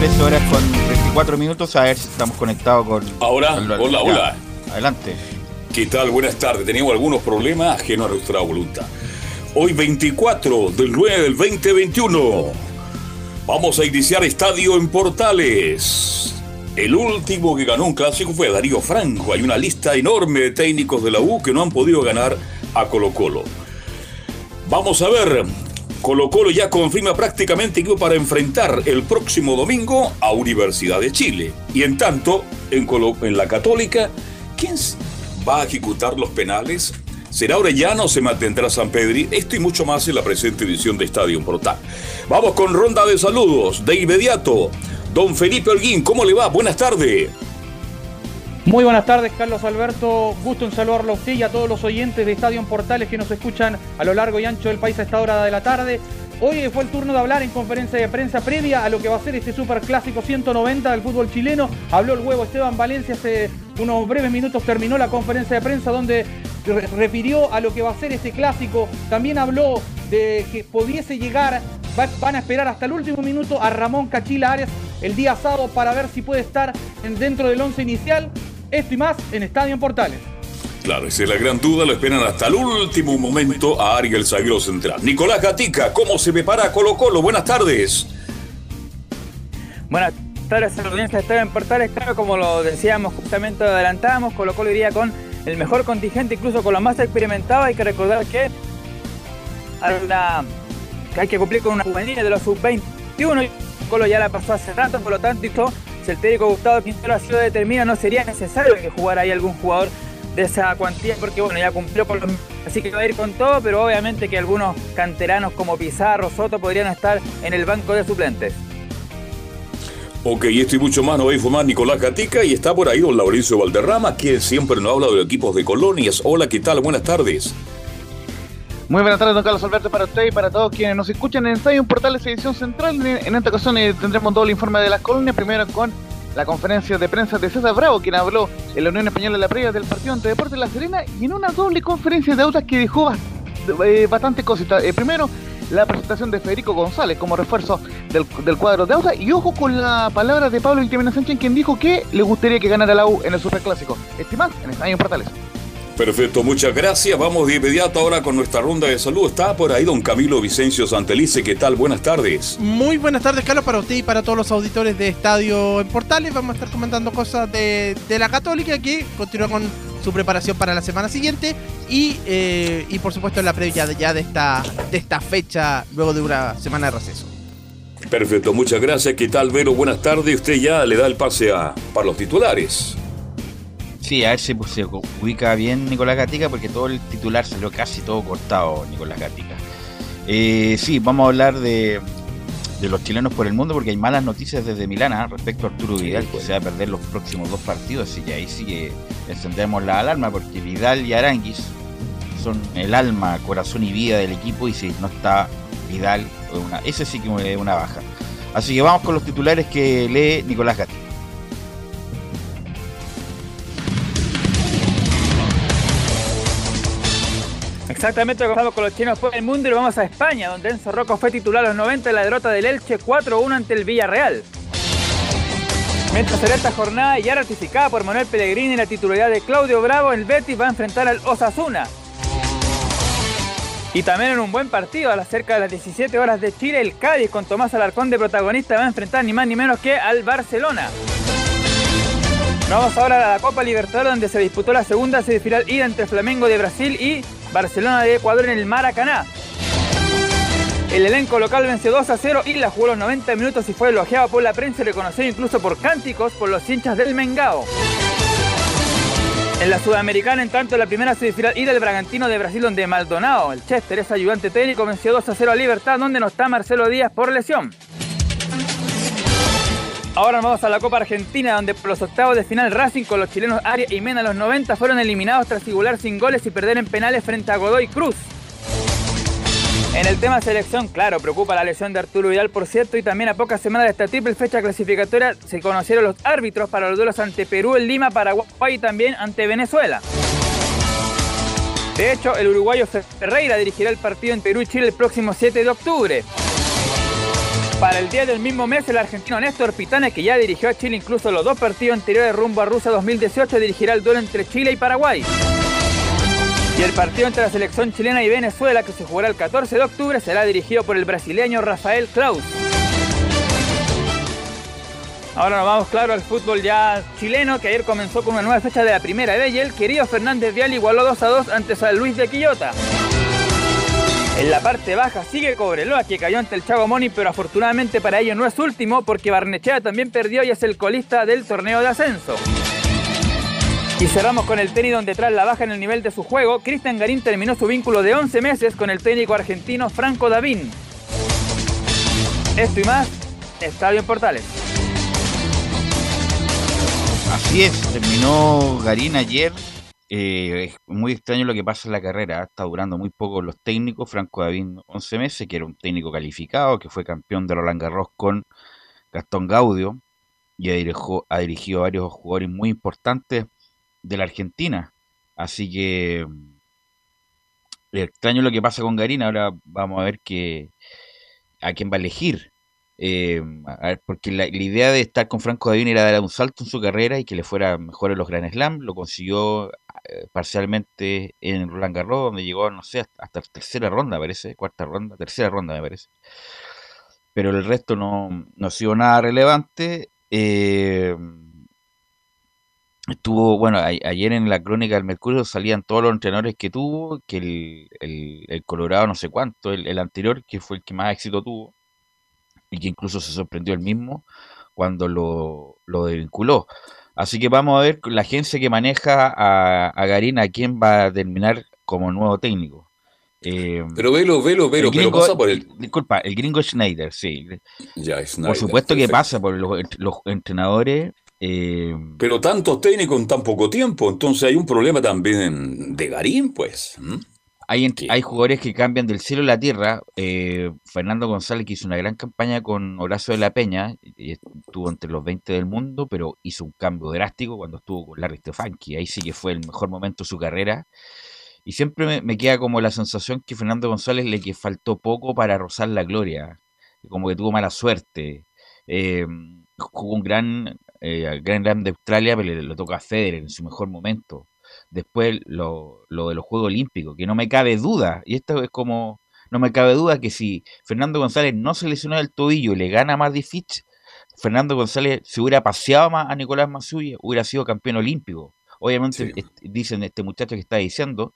13 horas con 24 minutos. A ver si estamos conectados con. Ahora, hola, hola. Adelante. ¿Qué tal? Buenas tardes. Teníamos algunos problemas ajenos a nuestra voluntad. Hoy 24 del 9 del 2021. Vamos a iniciar estadio en Portales. El último que ganó un clásico fue Darío Franco. Hay una lista enorme de técnicos de la U que no han podido ganar a Colo Colo. Vamos a ver Colo Colo ya confirma prácticamente que para enfrentar el próximo domingo a Universidad de Chile. Y en tanto, en, en la Católica, ¿quién va a ejecutar los penales? ¿Será Orellano o se mantendrá San Pedri? Esto y mucho más en la presente edición de Estadio Portal. Vamos con ronda de saludos. De inmediato, don Felipe Holguín, ¿cómo le va? Buenas tardes. Muy buenas tardes, Carlos Alberto. Gusto en saludarlo a usted y a todos los oyentes de Estadio Portales que nos escuchan a lo largo y ancho del país a esta hora de la tarde. Hoy fue el turno de hablar en conferencia de prensa previa a lo que va a ser este Super Clásico 190 del fútbol chileno. Habló el huevo Esteban Valencia hace unos breves minutos, terminó la conferencia de prensa donde refirió a lo que va a ser este clásico. También habló de que pudiese llegar, van a esperar hasta el último minuto a Ramón Cachila Arias el día sábado para ver si puede estar dentro del once inicial. Esto y más en Estadio en Portales. Claro, esa es la gran duda, lo esperan hasta el último momento a Ariel Zaguero Central. Nicolás Gatica, ¿cómo se prepara Colo Colo? Buenas tardes. Buenas tardes la audiencia de Estadio en Portales. Claro, como lo decíamos, justamente lo adelantábamos, Colo Colo iría con el mejor contingente, incluso con lo más experimentado. Hay que recordar que, hay que cumplir con una juvenil de los sub-21. Colo ya la pasó hace rato, por lo tanto, si el técnico Gustavo Quintero así lo determina, no sería necesario que jugara ahí algún jugador de esa cuantía, porque bueno, ya cumplió con los... Así que va a ir con todo, pero obviamente que algunos canteranos como Pizarro, Soto podrían estar en el banco de suplentes. Ok, esto y mucho más nos va a informar Nicolás Gatica y está por ahí don Laurencio Valderrama, que siempre nos habla de los equipos de colonias. Hola, ¿qué tal? Buenas tardes. Muy buenas tardes, don Carlos Alberto, para usted y para todos quienes nos escuchan en Estadio Portales Edición Central. En esta ocasión eh, tendremos el informe de las colonias, primero con la conferencia de prensa de César Bravo, quien habló en la Unión Española de la previa del partido ante Deportes La Serena y en una doble conferencia de autas que dejó eh, bastante cositas. Eh, primero, la presentación de Federico González como refuerzo del, cuadro de autas y ojo con la palabra de Pablo Intimina Sánchez, quien dijo que le gustaría que ganara la U en el Superclásico. Estimad en Estadio Portales. Perfecto, muchas gracias. Vamos de inmediato ahora con nuestra ronda de salud. Está por ahí don Camilo Vicencio Santelice. ¿Qué tal? Buenas tardes. Muy buenas tardes, Carlos, para usted y para todos los auditores de Estadio en Portales. Vamos a estar comentando cosas de, la Católica que continúa con su preparación para la semana siguiente y, eh, y por supuesto la previa ya de esta, de esta fecha luego de una semana de receso. Perfecto, muchas gracias. ¿Qué tal, Vero? Buenas tardes. Usted ya le da el pase a, para los titulares. Sí, a ver si pues, se ubica bien Nicolás Gatica, porque todo el titular salió casi todo cortado, Nicolás Gatica. Eh, sí, vamos a hablar de, de los chilenos por el mundo porque hay malas noticias desde Milana respecto a Arturo Vidal que se va a perder los próximos dos partidos así que ahí sí que encendemos la alarma porque Vidal y Aranguis son el alma, corazón y vida del equipo y si no está Vidal, una, ese sí que es una baja. Así que vamos con los titulares que lee Nicolás Gatti. Exactamente, comenzamos con los chinos por el mundo y vamos a España, donde Enzo Rocco fue titular a los 90 en la derrota del Elche 4-1 ante el Villarreal. Mientras en esta jornada ya ratificada por Manuel Pellegrini la titularidad de Claudio Bravo, el Betis va a enfrentar al Osasuna. Y también en un buen partido, a las cerca de las 17 horas de Chile, el Cádiz con Tomás Alarcón de protagonista va a enfrentar ni más ni menos que al Barcelona. Vamos ahora a la Copa Libertadores donde se disputó la segunda semifinal ida entre Flamengo de Brasil y Barcelona de Ecuador en el Maracaná. El elenco local venció 2 a 0 y la jugó los 90 minutos y fue elogiado por la prensa y reconocido incluso por cánticos por los hinchas del Mengao. En la Sudamericana, en tanto, la primera semifinal ida del Bragantino de Brasil, donde Maldonado, el Chester, es ayudante técnico, venció 2 a 0 a Libertad, donde no está Marcelo Díaz por lesión. Ahora vamos a la Copa Argentina, donde por los octavos de final Racing con los chilenos Arias y Mena a los 90 fueron eliminados tras igualar sin goles y perder en penales frente a Godoy Cruz. En el tema selección, claro, preocupa la lesión de Arturo Vidal, por cierto, y también a pocas semanas de esta triple fecha clasificatoria se conocieron los árbitros para los duelos ante Perú, el Lima, Paraguay y también ante Venezuela. De hecho, el uruguayo Ferreira dirigirá el partido en Perú y Chile el próximo 7 de octubre. Para el día del mismo mes, el argentino Néstor Pitana, que ya dirigió a Chile incluso los dos partidos anteriores rumbo a Rusia 2018, dirigirá el duelo entre Chile y Paraguay. Y el partido entre la selección chilena y Venezuela, que se jugará el 14 de octubre, será dirigido por el brasileño Rafael Klaus. Ahora nos vamos claro al fútbol ya chileno, que ayer comenzó con una nueva fecha de la primera de y el querido Fernández Vial igualó 2 a 2 ante San Luis de Quillota. En la parte baja sigue Cobreloa, que cayó ante el Chago Moni, pero afortunadamente para ellos no es último, porque Barnechea también perdió y es el colista del torneo de ascenso. Y cerramos con el tenis donde tras la baja en el nivel de su juego, Cristian Garín terminó su vínculo de 11 meses con el técnico argentino Franco Davín. Esto y más, Estadio en Portales. Así es, terminó Garín ayer eh, es muy extraño lo que pasa en la carrera. Está durando muy poco los técnicos. Franco David 11 meses, que era un técnico calificado, que fue campeón de Roland Garros con Gastón Gaudio y ha dirigido, ha dirigido varios jugadores muy importantes de la Argentina. Así que extraño lo que pasa con Garín. Ahora vamos a ver que, a quién va a elegir. Eh, porque la, idea de estar con Franco David era dar un salto en su carrera y que le fuera mejor en los Grand Slam. Lo consiguió eh, parcialmente en Roland Garros, donde llegó, no sé, hasta tercera ronda, parece, cuarta ronda, tercera ronda, me parece. Pero el resto no, no ha sido nada relevante. Eh, estuvo, bueno, ayer en la crónica del Mercurio salían todos los entrenadores que tuvo, que el, el, Colorado no sé cuánto, el, anterior, que fue el que más éxito tuvo, y que incluso se sorprendió el mismo cuando lo, lo desvinculó. Así que vamos a ver la agencia que maneja a, a Garín a quién va a terminar como nuevo técnico. Eh, pero velo, velo, velo, pero pasa por el. Disculpa, el gringo Schneider, sí. Ya, Por supuesto que pasa por los, entrenadores. Eh, pero tantos técnicos en tan poco tiempo, entonces hay un problema también de Garín, pues. Hay, jugadores que cambian del cielo a la tierra. Eh, Fernando González que hizo una gran campaña con Horacio de la Peña, y estuvo entre los 20 del mundo, pero hizo un cambio drástico cuando estuvo con Larry Stefanski. Ahí sí que fue el mejor momento de su carrera. Y siempre me, queda como la sensación que Fernando González le que faltó poco para rozar la gloria, como que tuvo mala suerte. Eh, jugó un gran eh, Grand Slam de Australia, pero le, le tocó a Federer en su mejor momento después lo, lo de los Juegos Olímpicos, que no me cabe duda, y esto es como, no me cabe duda que si Fernando González no se lesionó el tobillo y le gana más difícil, Fernando González se hubiera paseado más a Nicolás Masuya, hubiera sido campeón olímpico. Obviamente dicen este muchacho que está diciendo,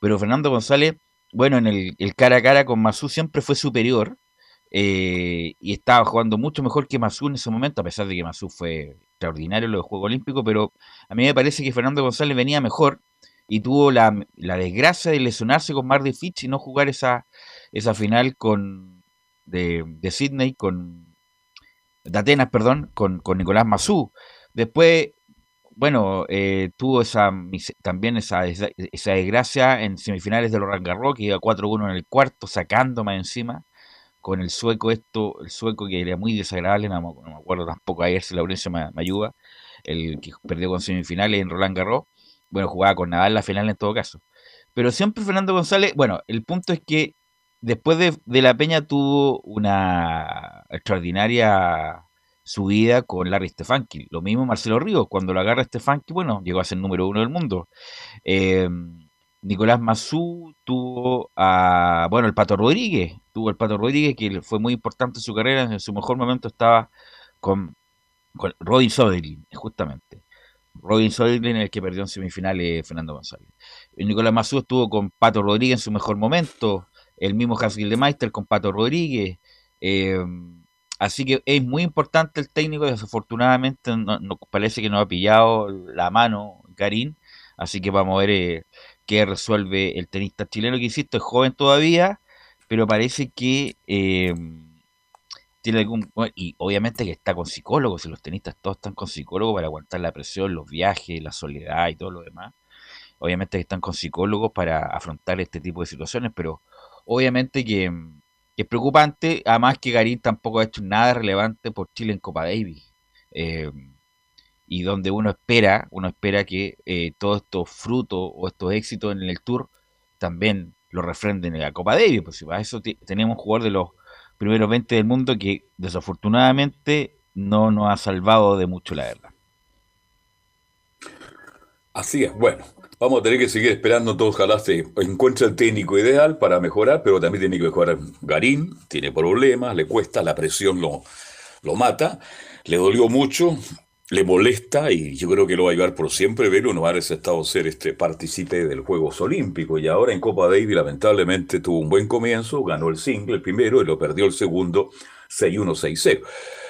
pero Fernando González, bueno, en el, cara a cara con Masú siempre fue superior eh, y estaba jugando mucho mejor que Masú en ese momento, a pesar de que Masú fue extraordinario lo de Juego Olímpico, pero a mí me parece que Fernando González venía mejor y tuvo la, desgracia de lesionarse con Mardi Fitch y no jugar esa, esa final con de, de Sydney con de Atenas, perdón, con, con Nicolás Mazú. Después, bueno, eh, tuvo esa también esa, esa, desgracia en semifinales de los Garros, que iba 4-1 en el cuarto, sacando más encima, con el sueco esto, el sueco que era muy desagradable, no, me acuerdo tampoco ayer si Laurencio me, me, ayuda, el que perdió con semifinales en Roland Garros, bueno, jugaba con Nadal la final en todo caso. Pero siempre Fernando González, bueno, el punto es que después de, de la Peña tuvo una extraordinaria subida con Larry Stefanki. Lo mismo Marcelo Ríos, cuando lo agarra Stefanki, bueno, llegó a ser número uno del mundo. Eh, Nicolás Mazú tuvo a, bueno, el Pato Rodríguez, tuvo el Pato Rodríguez, que fue muy importante en su carrera, en su mejor momento estaba con, con Robin Soderlin, justamente. Robin Soderlin, el que perdió en semifinales Fernando González. Nicolás Mazú estuvo con Pato Rodríguez en su mejor momento, el mismo Hans Gildemeister con Pato Rodríguez. Eh, Así que es muy importante el técnico, desafortunadamente no, parece que no ha pillado la mano Karim, así que vamos a ver eh, qué resuelve el tenista chileno, que insisto, es joven todavía, pero parece que eh, tiene algún... y obviamente que está con psicólogos, y los tenistas todos están con psicólogos para aguantar la presión, los viajes, la soledad y todo lo demás. Obviamente que están con psicólogos para afrontar este tipo de situaciones, pero obviamente que es preocupante, además que Garín tampoco ha hecho nada relevante por Chile en Copa Davis. Eh, y donde uno espera, uno espera que eh, todos estos frutos o estos éxitos en el Tour también lo refrenden en la Copa Davis. Pues para eso tenemos un jugador de los primeros 20 del mundo que desafortunadamente no nos ha salvado de mucho, la verdad. Así es, bueno, Vamos a tener que seguir esperando, todos ojalá se encuentre el técnico ideal para mejorar, pero también tiene que mejorar Garín, tiene problemas, le cuesta, la presión lo, lo mata, le dolió mucho, le molesta y yo creo que lo va a llevar por siempre ver uno haber estado ser este partícipe del Juegos Olímpicos y ahora en Copa Davis lamentablemente tuvo un buen comienzo, ganó el single el primero y lo perdió el segundo 6-1-6-0.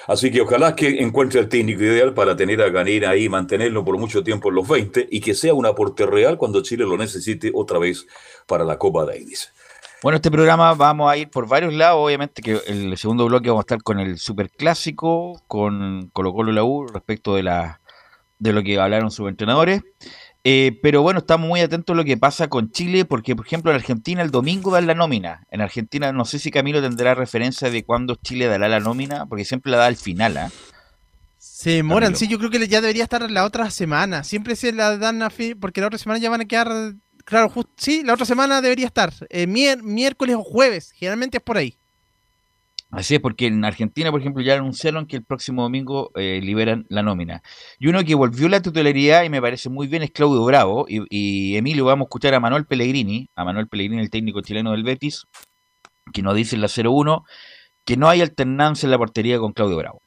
Así que ojalá que encuentre el técnico ideal para tener a Ganera ahí, mantenerlo por mucho tiempo en los 20 y que sea un aporte real cuando Chile lo necesite otra vez para la Copa Davis. Bueno, este programa vamos a ir por varios lados. Obviamente que el segundo bloque vamos a estar con el Superclásico, con Colo Colo la U, respecto de, la, de lo que hablaron sus entrenadores. Eh, pero bueno, estamos muy atentos a lo que pasa con Chile, porque por ejemplo en Argentina el domingo dan la nómina. En Argentina no sé si Camilo tendrá referencia de cuándo Chile dará la nómina, porque siempre la da al final. ¿ah? Se demoran, sí, yo creo que ya debería estar la otra semana. Siempre se la dan a fin, porque la otra semana ya van a quedar, claro, sí, la otra semana debería estar, eh, miércoles o jueves, generalmente es por ahí. Así es, porque en Argentina, por ejemplo, ya anunciaron que el próximo domingo eh, liberan la nómina. Y uno que volvió la titularidad y me parece muy bien es Claudio Bravo. Y, Emilio, vamos a escuchar a Manuel Pellegrini, a Manuel Pellegrini, el técnico chileno del Betis, que nos dice en la 0-1 que no hay alternancia en la portería con Claudio Bravo.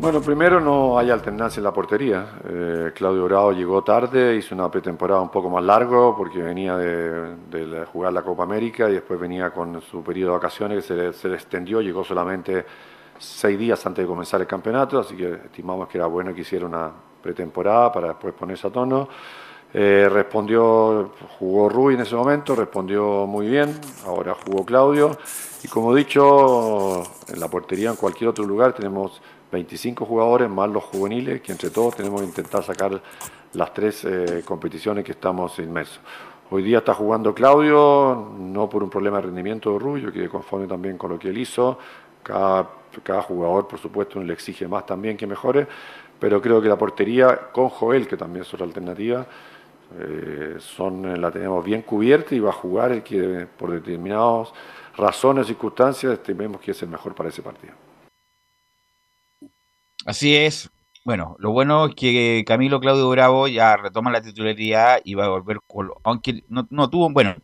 Bueno, primero no hay alternancia en la portería. Eh, Claudio Bravo llegó tarde, hizo una pretemporada un poco más largo porque venía de, jugar la Copa América y después venía con su periodo de vacaciones que se extendió, llegó solamente seis días antes de comenzar el campeonato, así que estimamos que era bueno que hiciera una pretemporada para después ponerse a tono. Eh, respondió, jugó Rui en ese momento, respondió muy bien, ahora jugó Claudio y como dicho, en la portería en cualquier otro lugar tenemos 25 jugadores más los juveniles, que entre todos tenemos que intentar sacar las tres eh, competiciones que estamos inmersos. Hoy día está jugando Claudio, no por un problema de rendimiento de Rubio, que conforme también con lo que él hizo. Cada, jugador, por supuesto, le exige más también que mejore, pero creo que la portería con Joel, que también es otra alternativa, eh, son, la tenemos bien cubierta y va a jugar el que por determinadas razones, circunstancias, estimemos que es el mejor para ese partido. Así es. Bueno, lo bueno es que Camilo Claudio Bravo ya retoma la titularidad y va a volver con, aunque no, tuvo, bueno,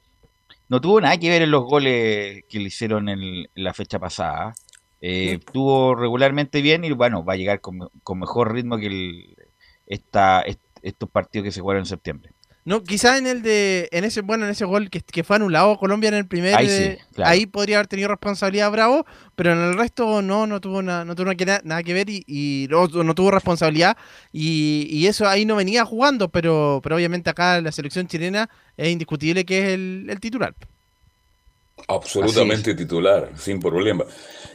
no tuvo nada que ver en los goles que le hicieron en, la fecha pasada. Eh, estuvo regularmente bien y bueno, va a llegar con, mejor ritmo que el, esta, estos partidos que se jugaron en septiembre. No, quizás en el de, en ese, bueno, en ese gol que, que fue anulado Colombia en el primer, ahí, ahí, podría haber tenido responsabilidad Bravo, pero en el resto no, no tuvo, no tuvo nada, que ver y, no, tuvo responsabilidad y, eso ahí no venía jugando, pero, pero obviamente acá la selección chilena es indiscutible que es el, titular. Absolutamente titular, sin problema.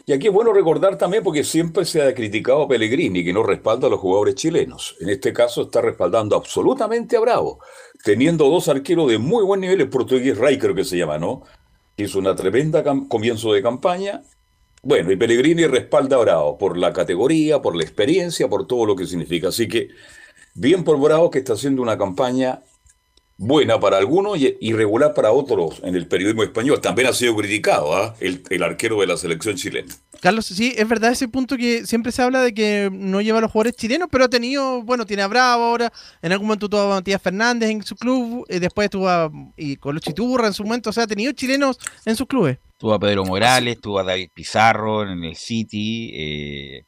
Y aquí es bueno recordar también porque siempre se ha criticado a Pellegrini que no respalda a los jugadores chilenos. En este caso está respaldando absolutamente a Bravo, teniendo dos arqueros de muy buen nivel, el portugués Ray creo que se llama, ¿no? Hizo una tremenda comienzo de campaña. Bueno, y Pellegrini respalda a Bravo por la categoría, por la experiencia, por todo lo que significa. Así que bien por Bravo que está haciendo una campaña buena para algunos y irregular para otros en el periodismo español. También ha sido criticado ¿ah? el, arquero de la selección chilena. Carlos, sí, es verdad ese punto que siempre se habla de que no lleva a los jugadores chilenos, pero ha tenido, bueno, tiene a Bravo ahora, en algún momento tuvo a Matías Fernández en su club, y después tuvo a y Colochi Turra en su momento, o sea, ha tenido chilenos en sus clubes. Tuvo a Pedro Morales, tuvo a David Pizarro en el City. Eh,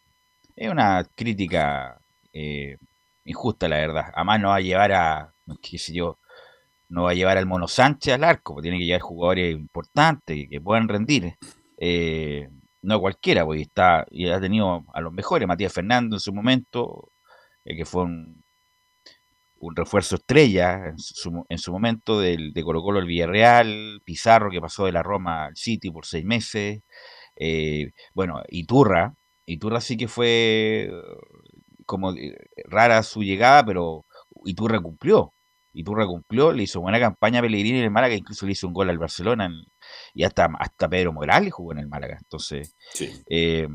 es una crítica eh, injusta, la verdad. Además, no va a llevar a, qué sé yo, no va a llevar al Mono Sánchez al arco, tiene que llevar jugadores importantes que puedan rendir. Eh, no cualquiera, porque está, y ha tenido a los mejores, Matías Fernando en su momento, eh, que fue un, refuerzo estrella en su, en su momento del, de Colo Colo al Villarreal, Pizarro que pasó de la Roma al City por seis meses, eh, bueno, Iturra, Iturra sí que fue como rara su llegada, pero Iturra cumplió, y Turra cumplió, le hizo buena campaña a Pellegrini en el Málaga, incluso le hizo un gol al Barcelona y hasta, hasta Pedro Morales jugó en el Málaga. Entonces, eh,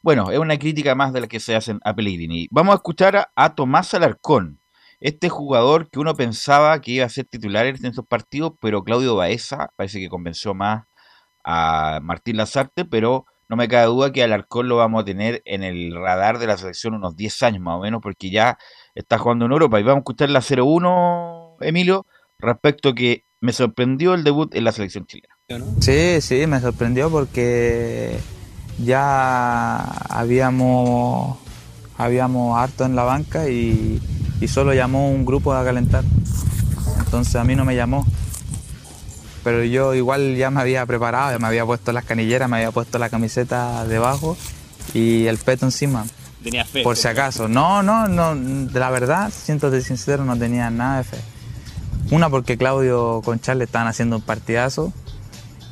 bueno, es una crítica más de la que se hacen a Pellegrini. Vamos a escuchar a, Tomás Alarcón, este jugador que uno pensaba que iba a ser titular en estos partidos, pero Claudio Baeza parece que convenció más a Martín Lazarte, pero no me cabe duda que Alarcón lo vamos a tener en el radar de la selección unos 10 años más o menos, porque ya está jugando en Europa. Y vamos a escuchar la 0-1, Emilio, respecto que me sorprendió el debut en la selección chilena. Sí, sí, me sorprendió porque ya habíamos, habíamos harto en la banca y, y solo llamó un grupo a calentar. Entonces a mí no me llamó. Pero yo igual ya me había preparado, ya me había puesto las canilleras, me había puesto la camiseta debajo y el peto encima. Tenía fe. Por si acaso. No, no, no, de la verdad, siento de sincero, no tenía nada de fe. Una porque Claudio con Charles estaban haciendo un partidazo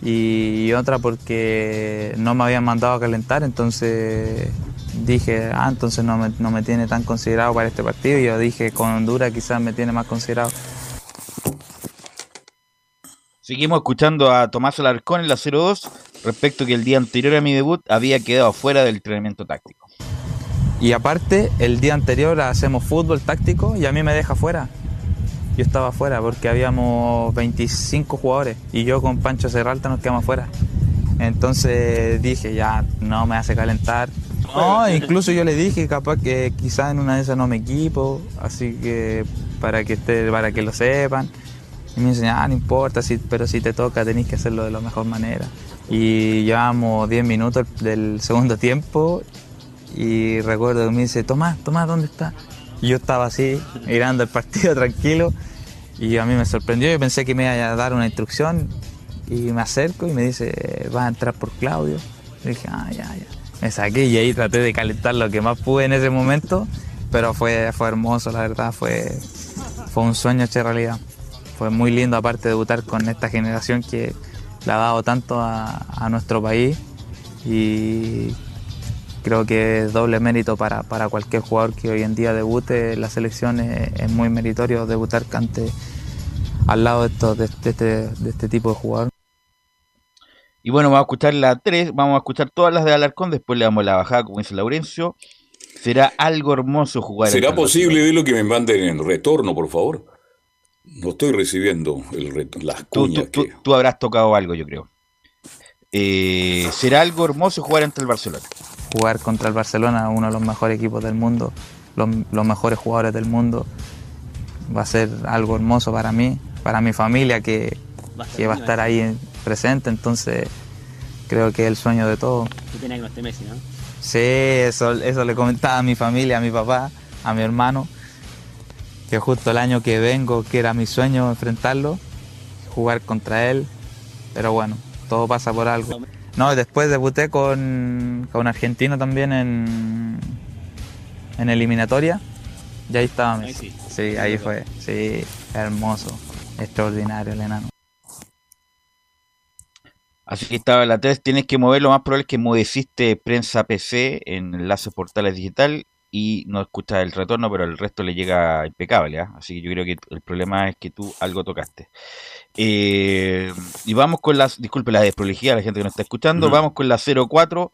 y otra porque no me habían mandado a calentar, entonces dije, ah, entonces no me, no me tiene tan considerado para este partido y yo dije, con Honduras quizás me tiene más considerado. Seguimos escuchando a Tomás Alarcón en la 02 respecto que el día anterior a mi debut había quedado fuera del entrenamiento táctico. Y aparte, el día anterior hacemos fútbol táctico y a mí me deja fuera. Yo estaba fuera porque habíamos 25 jugadores y yo con Pancho Serralta nos quedamos fuera. Entonces dije, ya no me hace calentar. No, incluso yo le dije capaz que quizás en una de esas no me equipo, así que para que esté, para que lo sepan. Y me dice, ah, no importa, pero si te toca tenéis que hacerlo de la mejor manera. Y llevamos 10 minutos del segundo tiempo y recuerdo que me dice, Tomás, Tomás, ¿dónde está? Y yo estaba así, mirando el partido tranquilo y a mí me sorprendió, yo pensé que me iba a dar una instrucción y me acerco y me dice, va a entrar por Claudio. Y dije, ah, ya, ya. Me saqué y ahí traté de calentar lo que más pude en ese momento, pero fue, fue hermoso, la verdad, fue, fue un sueño hecho realidad. Fue muy lindo aparte de debutar con esta generación que le ha dado tanto a, a nuestro país y creo que es doble mérito para, cualquier jugador que hoy en día debute en la selección. Es, muy meritorio debutar ante, al lado de, estos, de, este, de, este, tipo de jugador. Y bueno, vamos a escuchar la 3, vamos a escuchar todas las de Alarcón, después le damos la bajada, como dice Laurencio. Será algo hermoso jugar. ¿Será posible de lo que me manden en retorno, por favor? No estoy recibiendo el retorno, las cuñas. Tú, tú, habrás tocado algo, yo creo. Eh, será algo hermoso jugar ante el Barcelona jugar contra el Barcelona, uno de los mejores equipos del mundo, los, mejores jugadores del mundo. Va a ser algo hermoso para mí, para mi familia que, va a estar ahí presente, entonces creo que es el sueño de todos. que Messi, ¿no? Sí, eso, eso le comentaba a mi familia, a mi papá, a mi hermano, que justo el año que vengo, que era mi sueño enfrentarlo, jugar contra él, pero bueno, todo pasa por algo. No, después debuté con, con un argentino también en, en eliminatoria. Y ahí estaba Messi. Sí, ahí fue. Sí, hermoso, extraordinario el enano. Así que estaba la 3, tienes que mover, lo más probable es que moveciste prensa PC en enlaces portales digital y no escuchas el retorno, pero el resto le llega impecable. ¿ah? Así que yo creo que el problema es que tú algo tocaste. Eh, y vamos con las, disculpe la desprolijidad, la gente que nos está escuchando, vamos con la 04,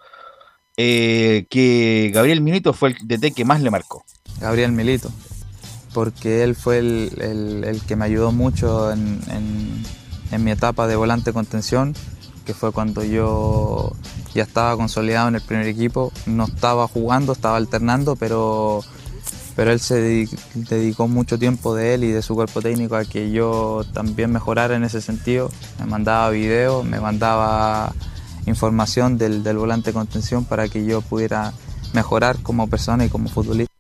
eh, que Gabriel Milito fue el DT que más le marcó. Gabriel Milito, porque él fue el, que me ayudó mucho en, en mi etapa de volante contención que fue cuando yo ya estaba consolidado en el primer equipo. No estaba jugando, estaba alternando, pero, pero él se dedicó mucho tiempo de él y de su cuerpo técnico a que yo también mejorara en ese sentido. Me mandaba videos, me mandaba información del, del volante de contención para que yo pudiera mejorar como persona y como futbolista.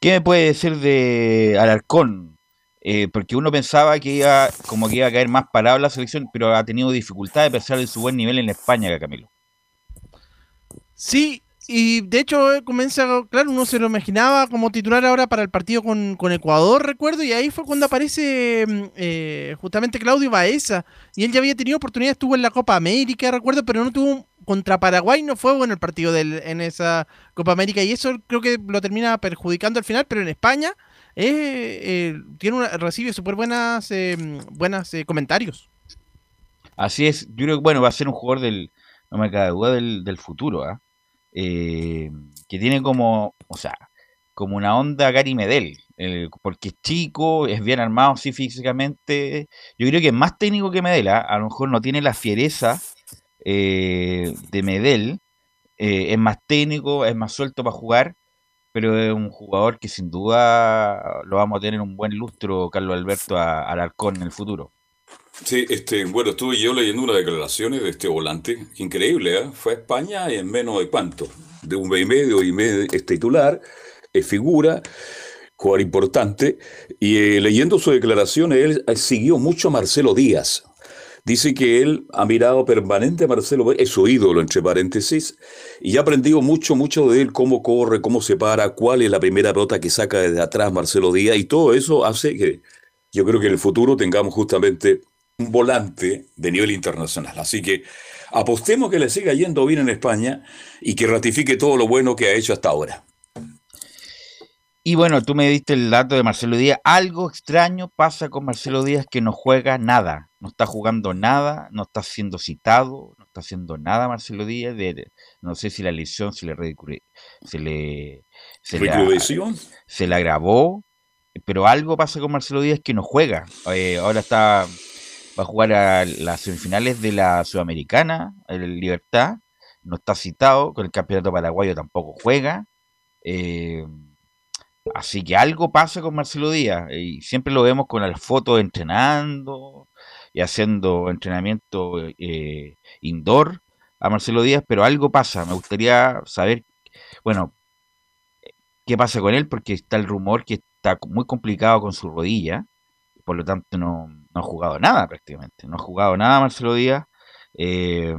¿Qué me puede decir de Alarcón? Eh, porque uno pensaba que iba como que iba a caer más parado la selección, pero ha tenido dificultad de pesar de su buen nivel en España, Camilo. Sí, y de hecho eh, comienza, claro, uno se lo imaginaba como titular ahora para el partido con, Ecuador, recuerdo, y ahí fue cuando aparece mm, eh, justamente Claudio Baeza, y él ya había tenido oportunidad, estuvo en la Copa América, recuerdo, pero no tuvo contra Paraguay, no fue bueno el partido en esa Copa América, y eso creo que lo termina perjudicando al final, pero en España eh, tiene una, recibe súper buenas, buenas comentarios. Así es, yo creo que bueno, va a ser un jugador del, no me cabe duda, del, futuro, ¿ah? Que tiene como, o sea, como una onda Gary Medel, porque es chico, es bien armado sí físicamente, yo creo que es más técnico que Medel, ¿ah? a lo mejor no tiene la fiereza de Medel, es más técnico, es más suelto para jugar, pero es un jugador que sin duda lo vamos a tener un buen lustro, Carlos Alberto, Alarcón en el futuro. Sí, este, bueno, estuve yo leyendo unas declaraciones de este volante, increíble, ¿eh? fue a España en menos de cuánto, de un mes y medio y medio es titular, es figura, jugador importante, y eh, leyendo sus declaraciones, él eh, siguió mucho a Marcelo Díaz, Dice que él ha mirado permanente a Marcelo, es su ídolo, entre paréntesis, y ha aprendido mucho, mucho de él, cómo corre, cómo se para, cuál es la primera pelota que saca desde atrás Marcelo Díaz, y todo eso hace que yo creo que en el futuro tengamos justamente un volante de nivel internacional. Así que apostemos que le siga yendo bien en España y que ratifique todo lo bueno que ha hecho hasta ahora. Y bueno, tú me diste el dato de Marcelo Díaz. Algo extraño pasa con Marcelo Díaz que no juega nada. No está jugando nada, no está siendo citado, no está haciendo nada Marcelo Díaz. De, no sé si la lesión se le se le se le, se le agravó, pero algo pasa con Marcelo Díaz que no juega. Eh, ahora está va a jugar a las semifinales de la Sudamericana, el Libertad. No está citado, con el campeonato paraguayo tampoco juega. Eh, Así que algo pasa con Marcelo Díaz y siempre lo vemos con las fotos entrenando y haciendo entrenamiento eh, indoor a Marcelo Díaz, pero algo pasa. Me gustaría saber, bueno, qué pasa con él porque está el rumor que está muy complicado con su rodilla, por lo tanto no, no ha jugado nada prácticamente, no ha jugado nada Marcelo Díaz. Eh,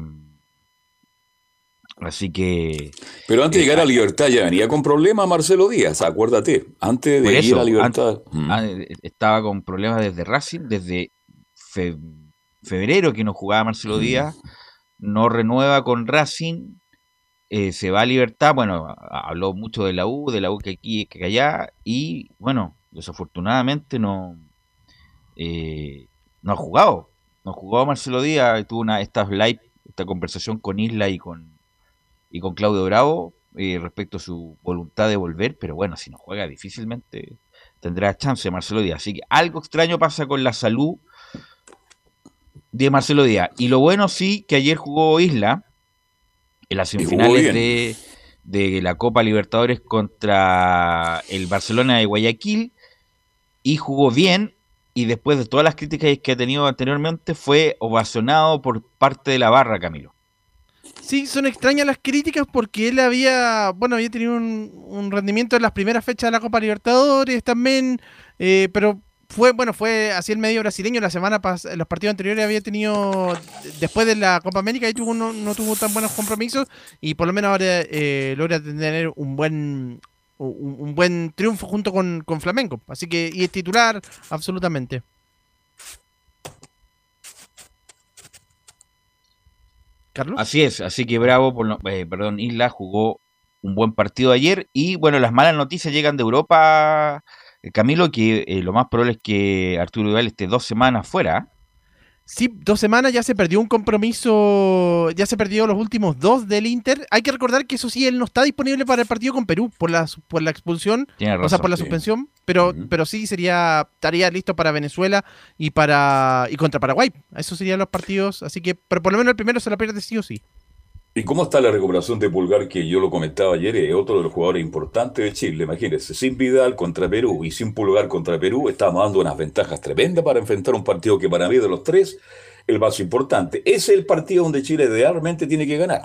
Así que. Pero antes de llegar a Libertad ya venía con problemas Marcelo Díaz, acuérdate. Antes de ir a Libertad. Ah, estaba con problemas desde Racing, desde febrero que no jugaba Marcelo Díaz, no renueva con Racing, eh, se va a Libertad. Bueno, habló mucho de la U, de la U que aquí, que allá, y bueno, desafortunadamente no, eh, no ha jugado. No jugó Marcelo Díaz, tuvo una, esta live, esta conversación con Isla y con y con Claudio Bravo eh, respecto a su voluntad de volver, pero bueno, si no juega difícilmente tendrá chance Marcelo Díaz. Así que algo extraño pasa con la salud de Marcelo Díaz. Y lo bueno sí que ayer jugó Isla en las semifinales de, de la Copa Libertadores contra el Barcelona de Guayaquil y jugó bien y después de todas las críticas que ha tenido anteriormente fue ovacionado por parte de la barra Camilo. Sí, son extrañas las críticas porque él había, bueno, había tenido un, rendimiento en las primeras fechas de la Copa Libertadores también, eh, pero fue, bueno, fue así el medio brasileño la semana pasada, los partidos anteriores había tenido, después de la Copa América, ahí tuvo, no, no tuvo tan buenos compromisos y por lo menos ahora eh, logra tener un buen un, buen triunfo junto con, con Flamengo. Así que, y es titular, absolutamente. Carlos. Así es, así que Bravo, por eh, perdón, Isla jugó un buen partido ayer y bueno, las malas noticias llegan de Europa, eh, Camilo, que eh, lo más probable es que Arturo Vidal esté dos semanas fuera. Sí, dos semanas ya se perdió un compromiso, ya se perdió los últimos dos del Inter. Hay que recordar que eso sí, él no está disponible para el partido con Perú por la, por la expulsión, razón. o sea, por la sí. suspensión, pero, pero sí sería, estaría listo para Venezuela y para y contra Paraguay. Esos serían los partidos, así que, pero por lo menos el primero se la pierde sí o sí. ¿Y cómo está la recuperación de Pulgar que yo lo comentaba ayer? Es otro de los jugadores importantes de Chile. Imagínense, sin Vidal contra Perú y sin Pulgar contra Perú, estamos dando unas ventajas tremendas para enfrentar un partido que para mí de los tres, el más importante. Ese es el partido donde Chile realmente tiene que ganar.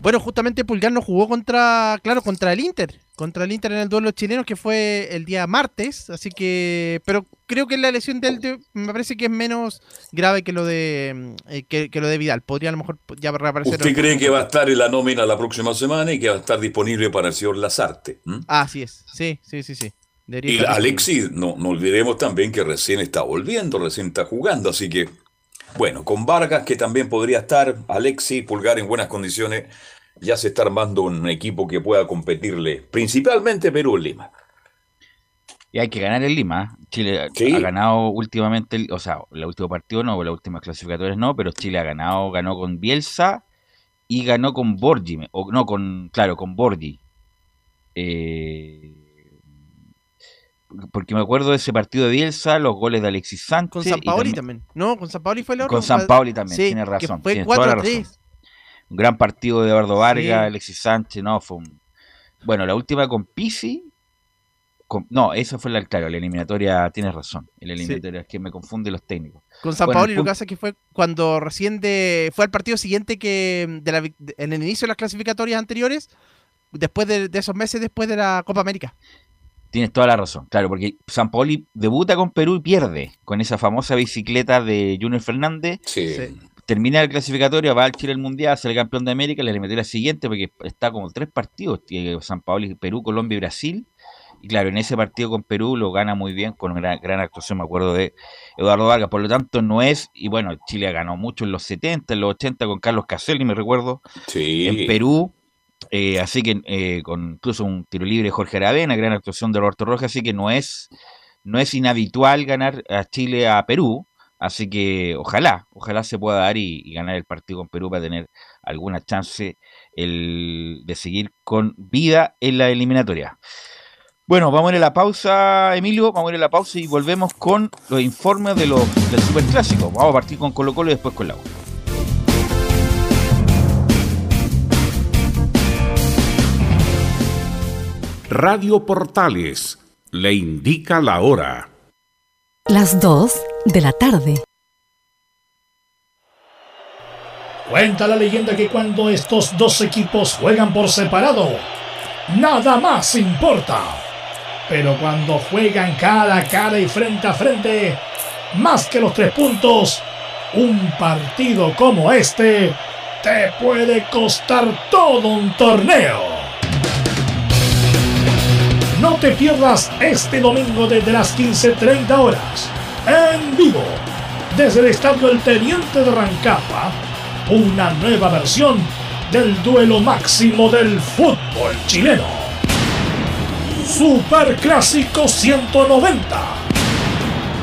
Bueno, justamente Pulgar no jugó contra, claro, contra el Inter, contra el Inter en el duelo chileno que fue el día martes, así que, pero creo que la lesión de él me parece que es menos grave que lo de mm, eh, que, que lo de Vidal. Podría a lo mejor ya reaparecer. ¿Usted cree que va a estar en la nómina la próxima semana y que va a estar disponible para el señor Lazarte? ¿m? Ah, así es. Sí, sí, sí, sí. Debería Y estar Alexis, no, no olvidemos también que recién está volviendo, recién está jugando, así que, bueno, con Vargas, que también podría estar, Alexis, Pulgar en buenas condiciones, ya se está armando un equipo que pueda competirle, principalmente Perú en Lima. Y hay que ganar en Lima. Chile Sí. ha ganado últimamente, o sea, el último partido no, las últimas clasificatorias no, pero Chile ha ganado, ganó con Bielsa y ganó con Borgi, o no, con, claro, con Borgi. Eh, porque me acuerdo de ese partido de Bielsa, los goles de Alexis Sánchez. Con San Paoli también- también. No, con San Paoli fue el otro. Con San Paoli también, Sí, tiene que razón. fue toda la 4-3. Un gran partido de Eduardo Vargas, Sí. Alexis Sánchez, no, fue un... Bueno, la última con Pisi, con- no, esa fue la, claro, la eliminatoria, tienes razón, la eliminatoria, es que me confunde los técnicos. Con San Bueno, Paoli el lo que punto- pasa es que fue cuando recién de, fue al partido siguiente que de la de- en el inicio de las clasificatorias anteriores, después de, de esos meses después de la Copa América. Tienes toda la razón, claro, porque San Paoli debuta con Perú y pierde con esa famosa bicicleta de Junior Fernández, Sí. Termina el clasificatorio, va al Chile al Mundial, sale campeón de América, la eliminatoria siguiente, porque está como tres partidos, San Paoli, Perú, Colombia y Brasil, y claro, en ese partido con Perú lo gana muy bien, con gran, gran actuación, me acuerdo de Eduardo Vargas, por lo tanto no es, y bueno, Chile ganó mucho en los 70, en los 80 con Carlos Caselli, me recuerdo, Sí. en Perú. eh, así que eh, con incluso un tiro libre de Jorge Aravena, gran actuación de Roberto Rojas, así que no es, no es inhabitual ganar a Chile a Perú. Así que ojalá, ojalá se pueda dar y, ganar el partido con Perú para tener alguna chance el, de seguir con vida en la eliminatoria. Bueno, vamos a ir a la pausa, Emilio, vamos a ir a la pausa y volvemos con los informes de los, del Superclásico. Vamos a partir con Colo Colo y después con la U. Radio Portales le indica la hora. Las 2 de la tarde. Cuenta la leyenda que cuando estos dos equipos juegan por separado, nada más importa. Pero cuando juegan cara a cara y frente a frente, más que los tres puntos, un partido como este te puede costar todo un torneo. No te pierdas este domingo desde las 15.30 horas, en vivo, desde el Estadio El Teniente de Rancagua, una nueva versión del duelo máximo del fútbol chileno. Super Clásico 190.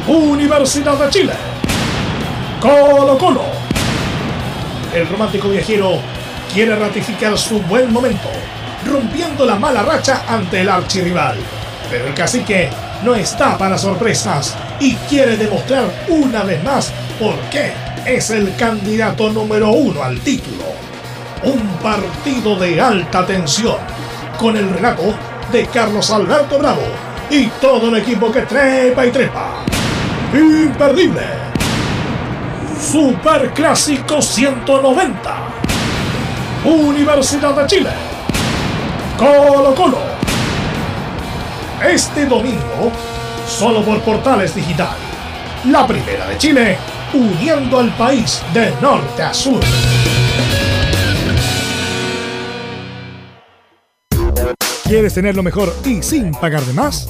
Universidad de Chile. Colo Colo. El romántico viajero quiere ratificar su buen momento, rompiendo la mala racha ante el archirrival. Pero el cacique no está para sorpresas y quiere demostrar una vez más por qué es el candidato número uno al título. Un partido de alta tensión, con el relato de Carlos Alberto Bravo y todo el equipo que trepa y trepa. Imperdible. Super Clásico 190. Universidad de Chile. Colo Colo. Este domingo, solo por Portales Digital. La primera de Chile, uniendo al país de norte a sur. ¿Quieres tener lo mejor y sin pagar de más?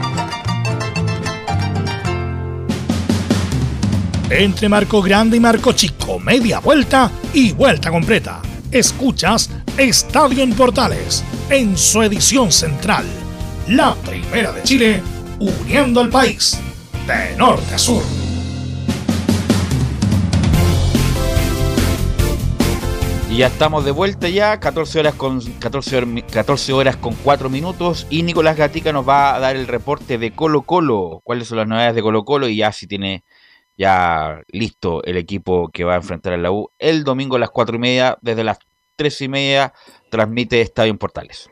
Entre Marco Grande y Marco Chico, media vuelta y vuelta completa. Escuchas Estadio en Portales, en su edición central. La primera de Chile, uniendo al país, de norte a sur. Y ya estamos de vuelta ya, 14 horas con 14, hor- 14 horas con 4 minutos y Nicolás Gatica nos va a dar el reporte de Colo Colo, cuáles son las novedades de Colo Colo y ya si tiene ya listo el equipo que va a enfrentar a la U el domingo a las 4 y media, desde las 3 y media transmite Estadio en Portales.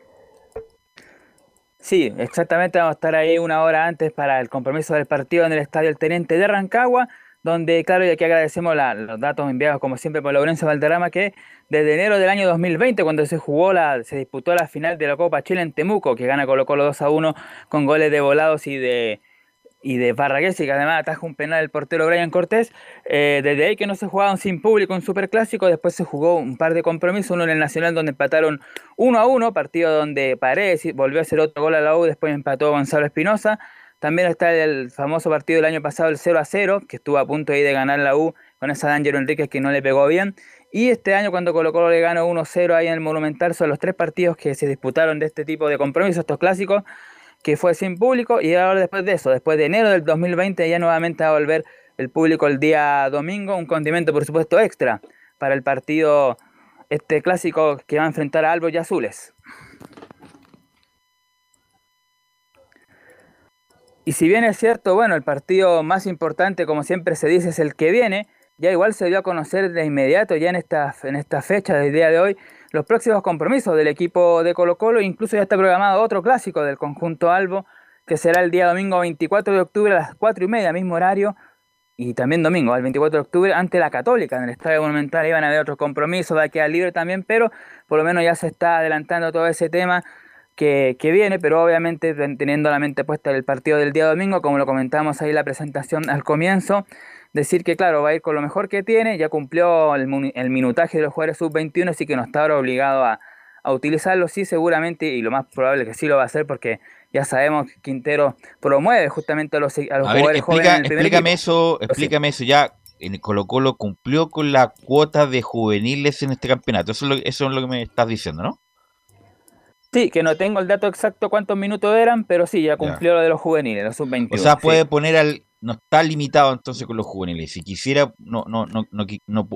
Sí, exactamente, vamos a estar ahí una hora antes para el compromiso del partido en el Estadio El Teniente de Rancagua, donde, claro, y aquí agradecemos los datos enviados como siempre por Laurencio Valderrama, que desde enero del año 2020, cuando se jugó la, se disputó la final de la Copa Chile en Temuco, que gana Colo Colo 2 a 1 con goles de volados y de y de Parragués, y que además ataja un penal el portero Brian Cortés. eh, desde ahí que no se jugaban sin público en Superclásico, después se jugó un par de compromisos, uno en el Nacional donde empataron 1 a 1, partido donde Paredes volvió a hacer otro gol a la U, después empató Gonzalo Espinosa. También está el famoso partido del año pasado, el 0 a 0, que estuvo a punto ahí de ganar la U con esa de Ángelo Enríquez que no le pegó bien. Y este año cuando Colo Colo le ganó 1-0 ahí en el Monumental, son los tres partidos que se disputaron de este tipo de compromisos, estos clásicos, que fue sin público. Y ahora después de eso, después de enero del 2020, ya nuevamente va a volver el público el día domingo, un condimento por supuesto extra para el partido, este clásico que va a enfrentar a Albos y Azules. Y si bien es cierto, bueno, el partido más importante, como siempre se dice, es el que viene, ya igual se dio a conocer de inmediato, ya en esta, en esta fecha del día de hoy, los próximos compromisos del equipo de Colo Colo, incluso ya está programado otro clásico del conjunto Albo, que será el día domingo 24 de octubre a las 4 y media, mismo horario, y también domingo, el 24 de octubre, ante la Católica, en el Estadio Monumental, iban a haber otros compromisos, va a quedar libre también, pero por lo menos ya se está adelantando todo ese tema que, que viene, pero obviamente ten- teniendo la mente puesta el partido del día domingo, como lo comentamos ahí en la presentación al comienzo, decir que claro, va a ir con lo mejor que tiene, ya cumplió el, el minutaje de los jugadores sub-21, así que no está ahora obligado a, a utilizarlo, sí seguramente, y lo más probable que sí lo va a hacer porque ya sabemos que Quintero promueve justamente a los, a los A ver, jugadores jóvenes en el primer explícame equipo. eso, explícame eso ya. en Colo Colo cumplió con la cuota de juveniles en este campeonato. Eso es lo, eso es lo que me estás diciendo, ¿no? Sí, que no tengo el dato exacto cuántos minutos eran, pero sí, ya cumplió lo de los juveniles, los sub-21. O sea, puede poner al. No está limitado entonces con los juveniles. Si quisiera, no, no, no, no,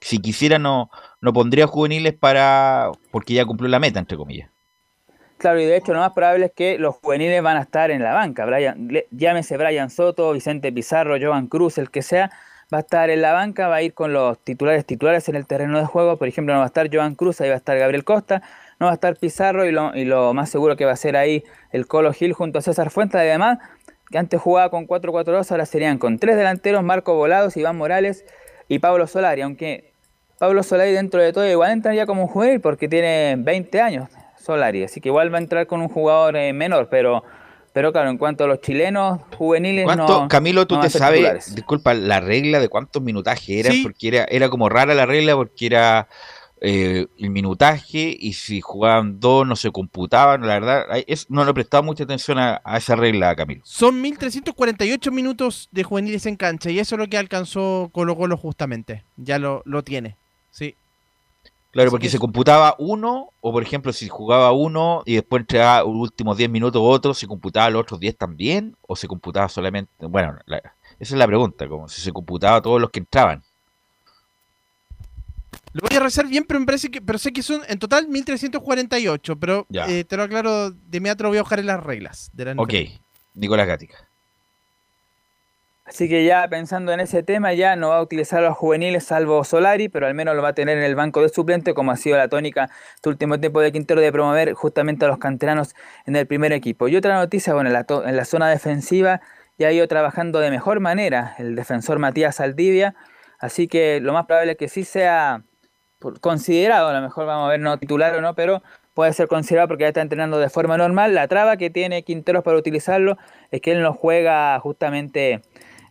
si quisiera, no, no pondría juveniles para. porque ya cumplió la meta, entre comillas. Claro, y de hecho lo más probable es que los juveniles van a estar en la banca. Brian, llámese Brian Soto, Vicente Pizarro, Jovan Cruz, el que sea, va a estar en la banca, va a ir con los titulares titulares en el terreno de juego. Por ejemplo, no va a estar Joan Cruz, ahí va a estar Gabriel Costa, no va a estar Pizarro y lo, y lo más seguro que va a ser ahí el Colo Gil junto a César Fuentes. Además, que antes jugaba con 4-4-2, ahora serían con tres delanteros, Marco Volados, Iván Morales y Pablo Solari. Aunque Pablo Solari dentro de todo igual entraría como un juvenil porque tiene 20 años Solari, así que igual va a entrar con un jugador eh, menor, pero pero claro, en cuanto a los chilenos juveniles, ¿Cuánto, Camilo, tú te sabes, disculpa, la regla de cuántos minutajes eran, porque era, era como rara la regla porque era eh, el minutaje y si jugaban dos no se computaban, la verdad, es, no le prestaba mucha atención a, esa regla, Camilo. Son 1348 minutos de juveniles en cancha y eso es lo que alcanzó Colo Colo justamente, ya lo, lo tiene, sí. Claro, porque se computaba uno, o por ejemplo, si jugaba uno y después entregaba los últimos 10 minutos otro, ¿se computaba los otros 10 también? ¿O se computaba solamente.? Bueno, esa es la pregunta, como si se computaba todos los que entraban. Lo voy a rezar bien, pero me parece que, pero sé que son en total 1348, pero eh, te lo aclaro de inmediato lo voy a buscar en las reglas de la Ok, Nicolás Gatica. Así que ya pensando en ese tema, ya no va a utilizar a los juveniles salvo Solari, pero al menos lo va a tener en el banco de suplente, como ha sido la tónica este último tiempo de Quintero de promover justamente a los canteranos en el primer equipo. Y otra noticia, bueno, en la, en la zona defensiva ya ha ido trabajando de mejor manera el defensor Matías Saldivia, así que lo más probable es que sí sea considerado, a lo mejor vamos a ver no titular o no, pero puede ser considerado porque ya está entrenando de forma normal. La traba que tiene Quinteros para utilizarlo es que él no juega justamente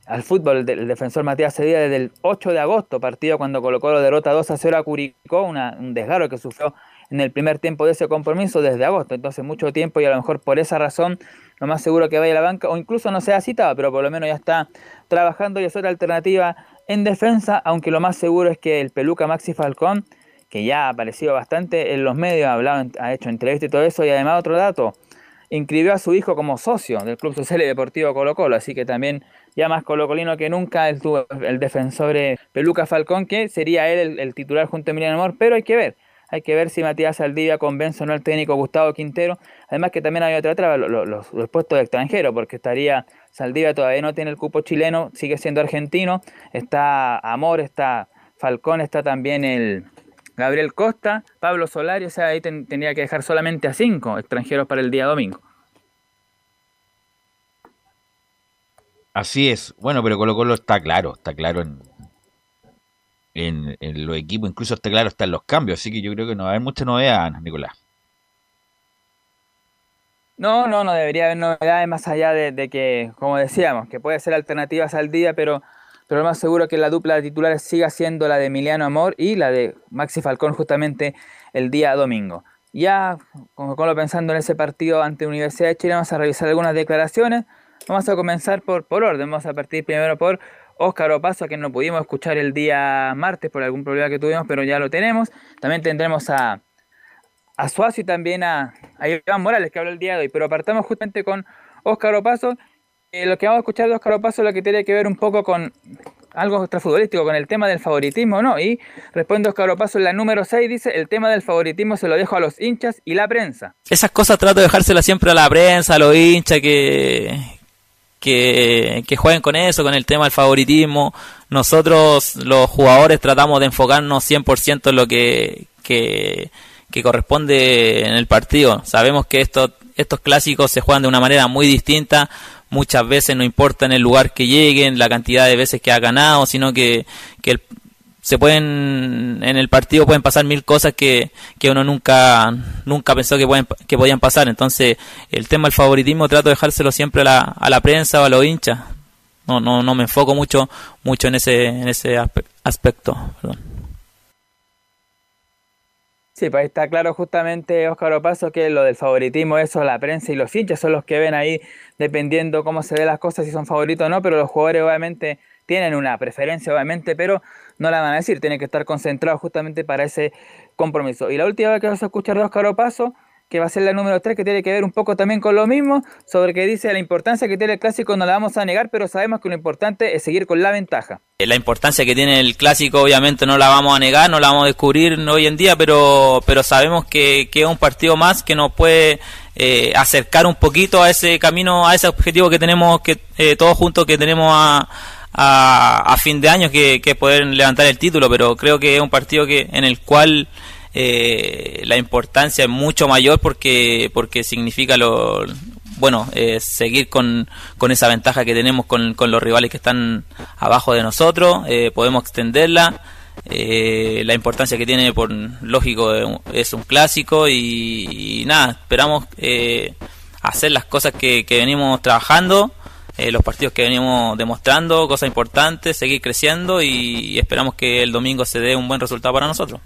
al fútbol del defensor Matías Cedilla desde el 8 de agosto, partido cuando colocó la derrota 2 a 0 a Curicó, un desgarro que sufrió en el primer tiempo de ese compromiso desde agosto, entonces mucho tiempo y a lo mejor por esa razón lo más seguro que vaya a la banca o incluso no sea citado, pero por lo menos ya está trabajando y es otra alternativa en defensa, aunque lo más seguro es que el peluca Maxi Falcón, que ya ha aparecido bastante en los medios, ha, hablado, ha hecho entrevistas y todo eso, y además otro dato, inscribió a su hijo como socio del Club Social y Deportivo Colo Colo, así que también ya más colocolino que nunca el, el defensor Peluca Falcón, que sería él el, titular junto a Emiliano Amor, pero hay que ver, hay que ver si Matías Saldivia convence o no al técnico Gustavo Quintero, además que también hay otra traba, los, puestos de porque estaría Saldivia todavía no tiene el cupo chileno, sigue siendo argentino, está Amor, está Falcón, está también el Gabriel Costa, Pablo Solari, o sea, ahí tendría que dejar solamente a cinco extranjeros para el día domingo. Así es. Bueno, pero Colo Colo está claro, está claro en, en, los equipos, incluso está claro está en los cambios, así que yo creo que no va a haber mucha novedad, Nicolás. No, no, no debería haber novedades más allá de, que, como decíamos, que puede ser alternativas al día, pero, pero lo más seguro que la dupla de titulares siga siendo la de Emiliano Amor y la de Maxi Falcón justamente el día domingo. Ya, como Colo pensando en ese partido ante Universidad de Chile, vamos a revisar algunas declaraciones. Vamos a comenzar por, por orden, vamos a partir primero por Óscar Opaso, a quien no pudimos escuchar el día martes por algún problema que tuvimos, pero ya lo tenemos. También tendremos a, a Suazo y también a, a Iván Morales, que habló el día de hoy. Pero partamos justamente con Óscar Opaso. Eh, lo que vamos a escuchar de Óscar Opaso es lo que tiene que ver un poco con algo extrafutbolístico, con el tema del favoritismo, ¿no? Y responde Óscar Opaso en la número 6, dice, el tema del favoritismo se lo dejo a los hinchas y la prensa. Esas cosas trato de dejárselas siempre a la prensa, a los hinchas, que, que, jueguen con eso, con el tema del favoritismo. Nosotros, los jugadores, tratamos de enfocarnos 100% en lo que, que, corresponde en el partido. Sabemos que estos, estos clásicos se juegan de una manera muy distinta. Muchas veces no importa en el lugar que lleguen, la cantidad de veces que ha ganado, sino que, que el, se pueden en el partido pueden pasar mil cosas que, que uno nunca nunca pensó que pueden, que podían pasar. Entonces el tema del favoritismo trato de dejárselo siempre a la, a la prensa o a los hinchas. No no no me enfoco mucho mucho en ese en ese aspecto Sí, pues está claro justamente Óscar Opaso que lo del favoritismo, eso la prensa y los hinchas son los que ven ahí dependiendo cómo se ven las cosas, si son favoritos o no, pero los jugadores obviamente tienen una preferencia obviamente, pero no la van a decir, tienen que estar concentrados justamente para ese compromiso. Y la última vez que vas a escuchar de Oscar Opaso, que va a ser la número 3, que tiene que ver un poco también con lo mismo, sobre que dice la importancia que tiene el clásico no la vamos a negar, pero sabemos que lo importante es seguir con la ventaja. La importancia que tiene el clásico obviamente no la vamos a negar, no la vamos a descubrir hoy en día, pero, pero sabemos que, que es un partido más que nos puede eh, acercar un poquito a ese camino, a ese objetivo que tenemos que eh, todos juntos que tenemos a, a, fin de año, que, que poder levantar el título, pero creo que es un partido que en el cual eh, la importancia es mucho mayor porque porque significa lo bueno eh, seguir con, con, esa ventaja que tenemos con, con, los rivales que están abajo de nosotros eh, podemos extenderla. Eh, la importancia que tiene por lógico es un clásico y, nada esperamos hacer las cosas que, que venimos trabajando los partidos que venimos demostrando cosas importantes seguir creciendo y esperamos que el domingo se dé un buen resultado para nosotros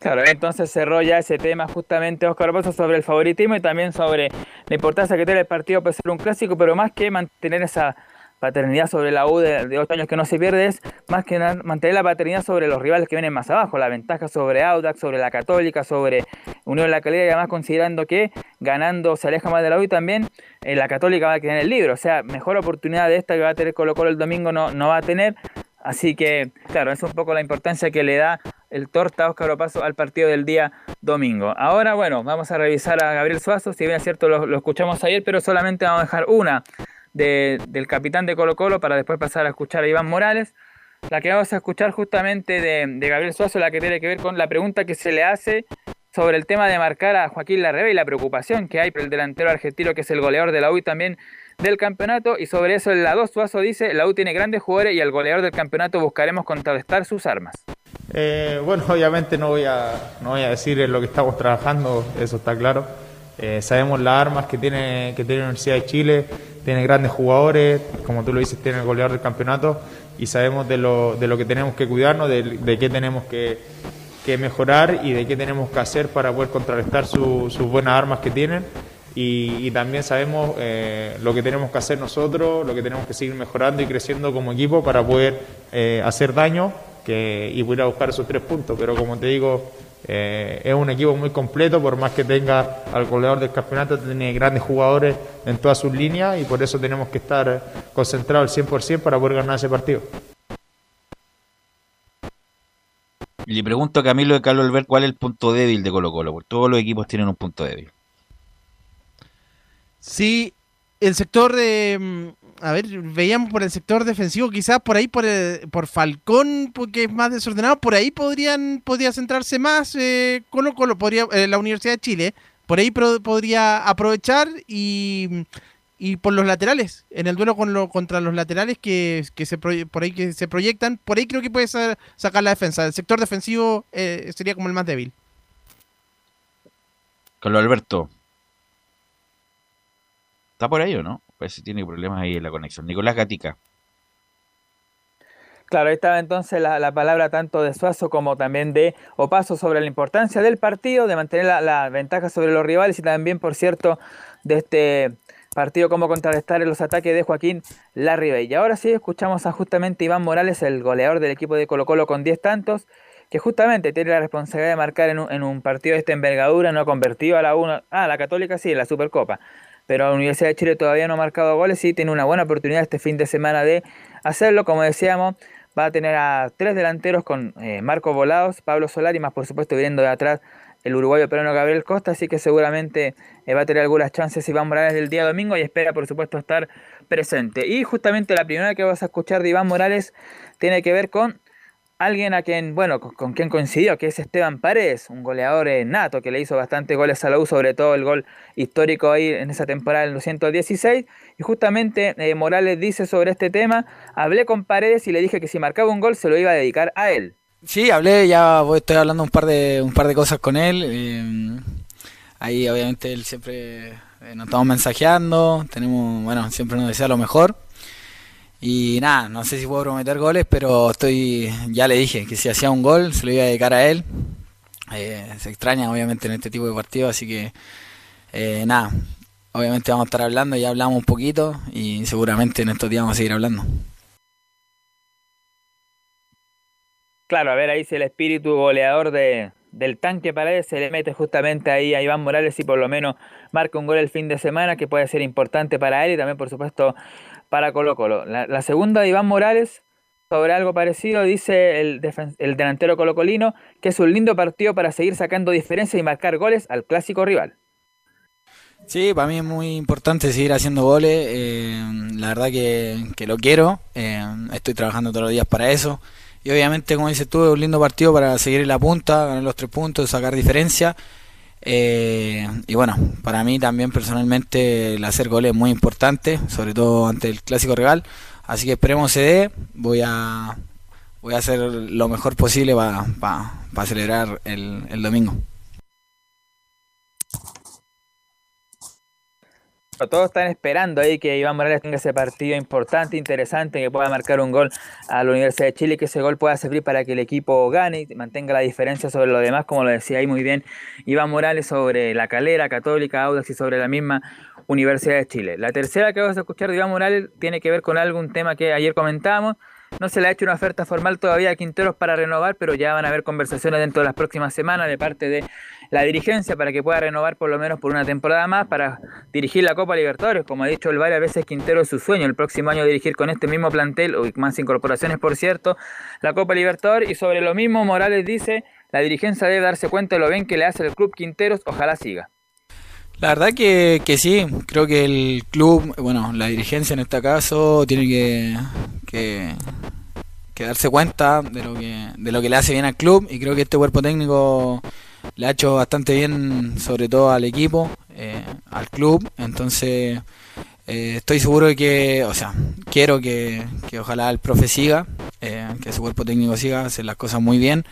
Claro, entonces cerró ya ese tema justamente Oscar Bozo sobre el favoritismo y también sobre la importancia que tiene el partido para ser un clásico, pero más que mantener esa paternidad sobre la U de, ocho años que no se pierde es más que mantener la paternidad sobre los rivales que vienen más abajo, la ventaja sobre Audax, sobre la Católica, sobre Unión La Calera y además considerando que ganando se aleja más de la U y también eh, la Católica va a quedar en el libro, o sea, mejor oportunidad de esta que va a tener Colo Colo el domingo no, no va a tener, así que claro, es un poco la importancia que le da el torta Óscar Opaso al partido del día domingo. Ahora, bueno, vamos a revisar a Gabriel Suazo, si bien es cierto lo, escuchamos ayer, pero solamente vamos a dejar una del capitán de Colo Colo para después pasar a escuchar a Iván Morales. La que vamos a escuchar justamente de, Gabriel Suazo, la que tiene que ver con la pregunta que se le hace sobre el tema de marcar a Joaquín Larrebe y la preocupación que hay por el delantero argentino que es el goleador de la U también del campeonato y sobre eso en la 2 Suazo dice, la U tiene grandes jugadores y al goleador del campeonato buscaremos contrarrestar sus armas. Eh, bueno, obviamente no voy, a, no voy a decir en lo que estamos trabajando, eso está claro. Eh, sabemos las armas que tiene, que tiene la Universidad de Chile, tiene grandes jugadores, como tú lo dices, tiene el goleador del campeonato y sabemos de lo, de lo que tenemos que cuidarnos, de, qué tenemos que, que, mejorar y de qué tenemos que hacer para poder contrarrestar sus buenas armas que tienen. Y, también sabemos eh, lo que tenemos que hacer nosotros, lo que tenemos que seguir mejorando y creciendo como equipo para poder hacer daño que, y voy a buscar esos tres puntos. Pero como te digo, eh, es un equipo muy completo, por más que tenga al goleador del campeonato, tiene grandes jugadores en todas sus líneas y por eso tenemos que estar concentrados al 100% para poder ganar ese partido. Le pregunto a Camilo de Carlos Albert cuál es el punto débil de Colo Colo, porque todos los equipos tienen un punto débil. Sí, el sector de, mm, a ver, veíamos por el sector defensivo, quizás por ahí por, por Falcón, porque es más desordenado, por ahí podrían podría centrarse más eh, Colo Colo, podría, eh, la Universidad de Chile, por ahí podría aprovechar y, y por los laterales, en el duelo con lo, contra los laterales que, que se por ahí que se proyectan, por ahí creo que puede sacar la defensa. El sector defensivo eh, sería como el más débil. Carlos Alberto. ¿Está por ahí o no? Parece que tiene problemas ahí en la conexión. Nicolás Gatica. Claro, ahí estaba entonces la, palabra tanto de Suazo como también de Opaso sobre la importancia del partido, de mantener la, ventaja sobre los rivales y también, por cierto, de este partido como contrarrestar los ataques de Joaquín Larribey. Y ahora sí escuchamos a justamente Iván Morales, el goleador del equipo de Colo Colo con 10 tantos, que justamente tiene la responsabilidad de marcar en un, en un partido de esta envergadura, no convertido a la 1, ah, la Católica sí, en la Supercopa, pero la Universidad de Chile todavía no ha marcado goles y tiene una buena oportunidad este fin de semana de hacerlo. Como decíamos, va a tener a tres delanteros con eh, Marcos Volados, Pablo Solari, más por supuesto viendo de atrás el uruguayo peruano Gabriel Costa, así que seguramente eh, va a tener algunas chances Iván Morales del día domingo y espera por supuesto estar presente. Y justamente la primera que vas a escuchar de Iván Morales tiene que ver con alguien a quien, bueno, con, quien coincidió, que es Esteban Paredes, un goleador eh, nato que le hizo bastantes goles a la U, sobre todo el gol histórico ahí en esa temporada en 216. Y justamente eh, Morales dice sobre este tema, hablé con Paredes y le dije que si marcaba un gol se lo iba a dedicar a él. Sí, hablé, ya estoy hablando un par de, un par de cosas con él. Eh, ahí obviamente él siempre nos estamos mensajeando, tenemos, bueno, siempre nos desea lo mejor. Y nada, no sé si puedo prometer goles, pero estoy ya le dije que si hacía un gol se lo iba a dedicar a él. Eh, se extraña obviamente en este tipo de partidos, así que eh, nada, obviamente vamos a estar hablando, ya hablamos un poquito y seguramente en estos días vamos a seguir hablando. Claro, a ver ahí si el espíritu goleador de, del tanque Paredes se le mete justamente ahí a Iván Morales y por lo menos marca un gol el fin de semana que puede ser importante para él y también por supuesto para Colo Colo. La, segunda de Iván Morales sobre algo parecido dice el, el delantero colocolino que es un lindo partido para seguir sacando diferencias y marcar goles al clásico rival. Sí, para mí es muy importante seguir haciendo goles. Eh, la verdad que, que lo quiero. Eh, estoy trabajando todos los días para eso. Y obviamente, como dices tú, es un lindo partido para seguir en la punta, ganar los tres puntos, sacar diferencia. Eh, y bueno, para mí también personalmente el hacer goles es muy importante, sobre todo ante el clásico regal. Así que esperemos se dé. Voy a, voy a hacer lo mejor posible para celebrar el, el domingo. Todos están esperando ahí que Iván Morales tenga ese partido importante, interesante, que pueda marcar un gol a la Universidad de Chile, que ese gol pueda servir para que el equipo gane y mantenga la diferencia sobre lo demás, como lo decía ahí muy bien Iván Morales sobre la calera católica, Audax y sobre la misma Universidad de Chile. La tercera que vamos a escuchar de Iván Morales tiene que ver con algún tema que ayer comentábamos. No se le ha hecho una oferta formal todavía a Quinteros para renovar, pero ya van a haber conversaciones dentro de las próximas semanas de parte de la dirigencia para que pueda renovar por lo menos por una temporada más para dirigir la Copa Libertadores. Como ha dicho el varias veces, Quintero es su sueño el próximo año dirigir con este mismo plantel, o más incorporaciones por cierto, la Copa Libertadores. Y sobre lo mismo, Morales dice, la dirigencia debe darse cuenta de lo bien que le hace el club Quinteros, ojalá siga. La verdad que, que sí, creo que el club, bueno, la dirigencia en este caso tiene que, que, que darse cuenta de lo que, de lo que le hace bien al club y creo que este cuerpo técnico le ha hecho bastante bien, sobre todo al equipo, eh, al club. Entonces, eh, estoy seguro de que, o sea, quiero que, ojalá el profe siga, eh, que su cuerpo técnico siga, hacer las cosas muy bien.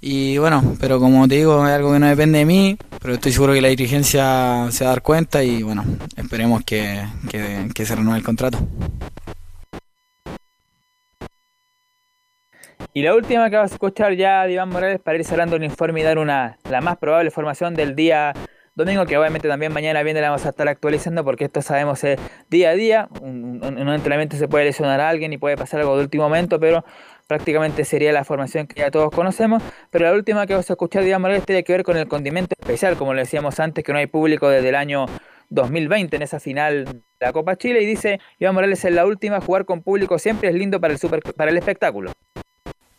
Y bueno, pero como te digo, es algo que no depende de mí, pero estoy seguro que la dirigencia se va a dar cuenta y bueno, esperemos que, que se renueve el contrato. Y la última que vas a escuchar ya de Iván Morales para ir cerrando el informe y dar una la más probable formación del día domingo, que obviamente también mañana viene la vamos a estar actualizando porque esto sabemos es día a día. Un, un, entrenamiento se puede lesionar a alguien y puede pasar algo de último momento, pero prácticamente sería la formación que ya todos conocemos. Pero la última que de Iván Morales tiene que ver con el condimento especial, como le decíamos antes, que no hay público desde el año 2020 en esa final de la Copa Chile. Y dice Iván Morales en la última, jugar con público siempre es lindo para el, super, para el espectáculo.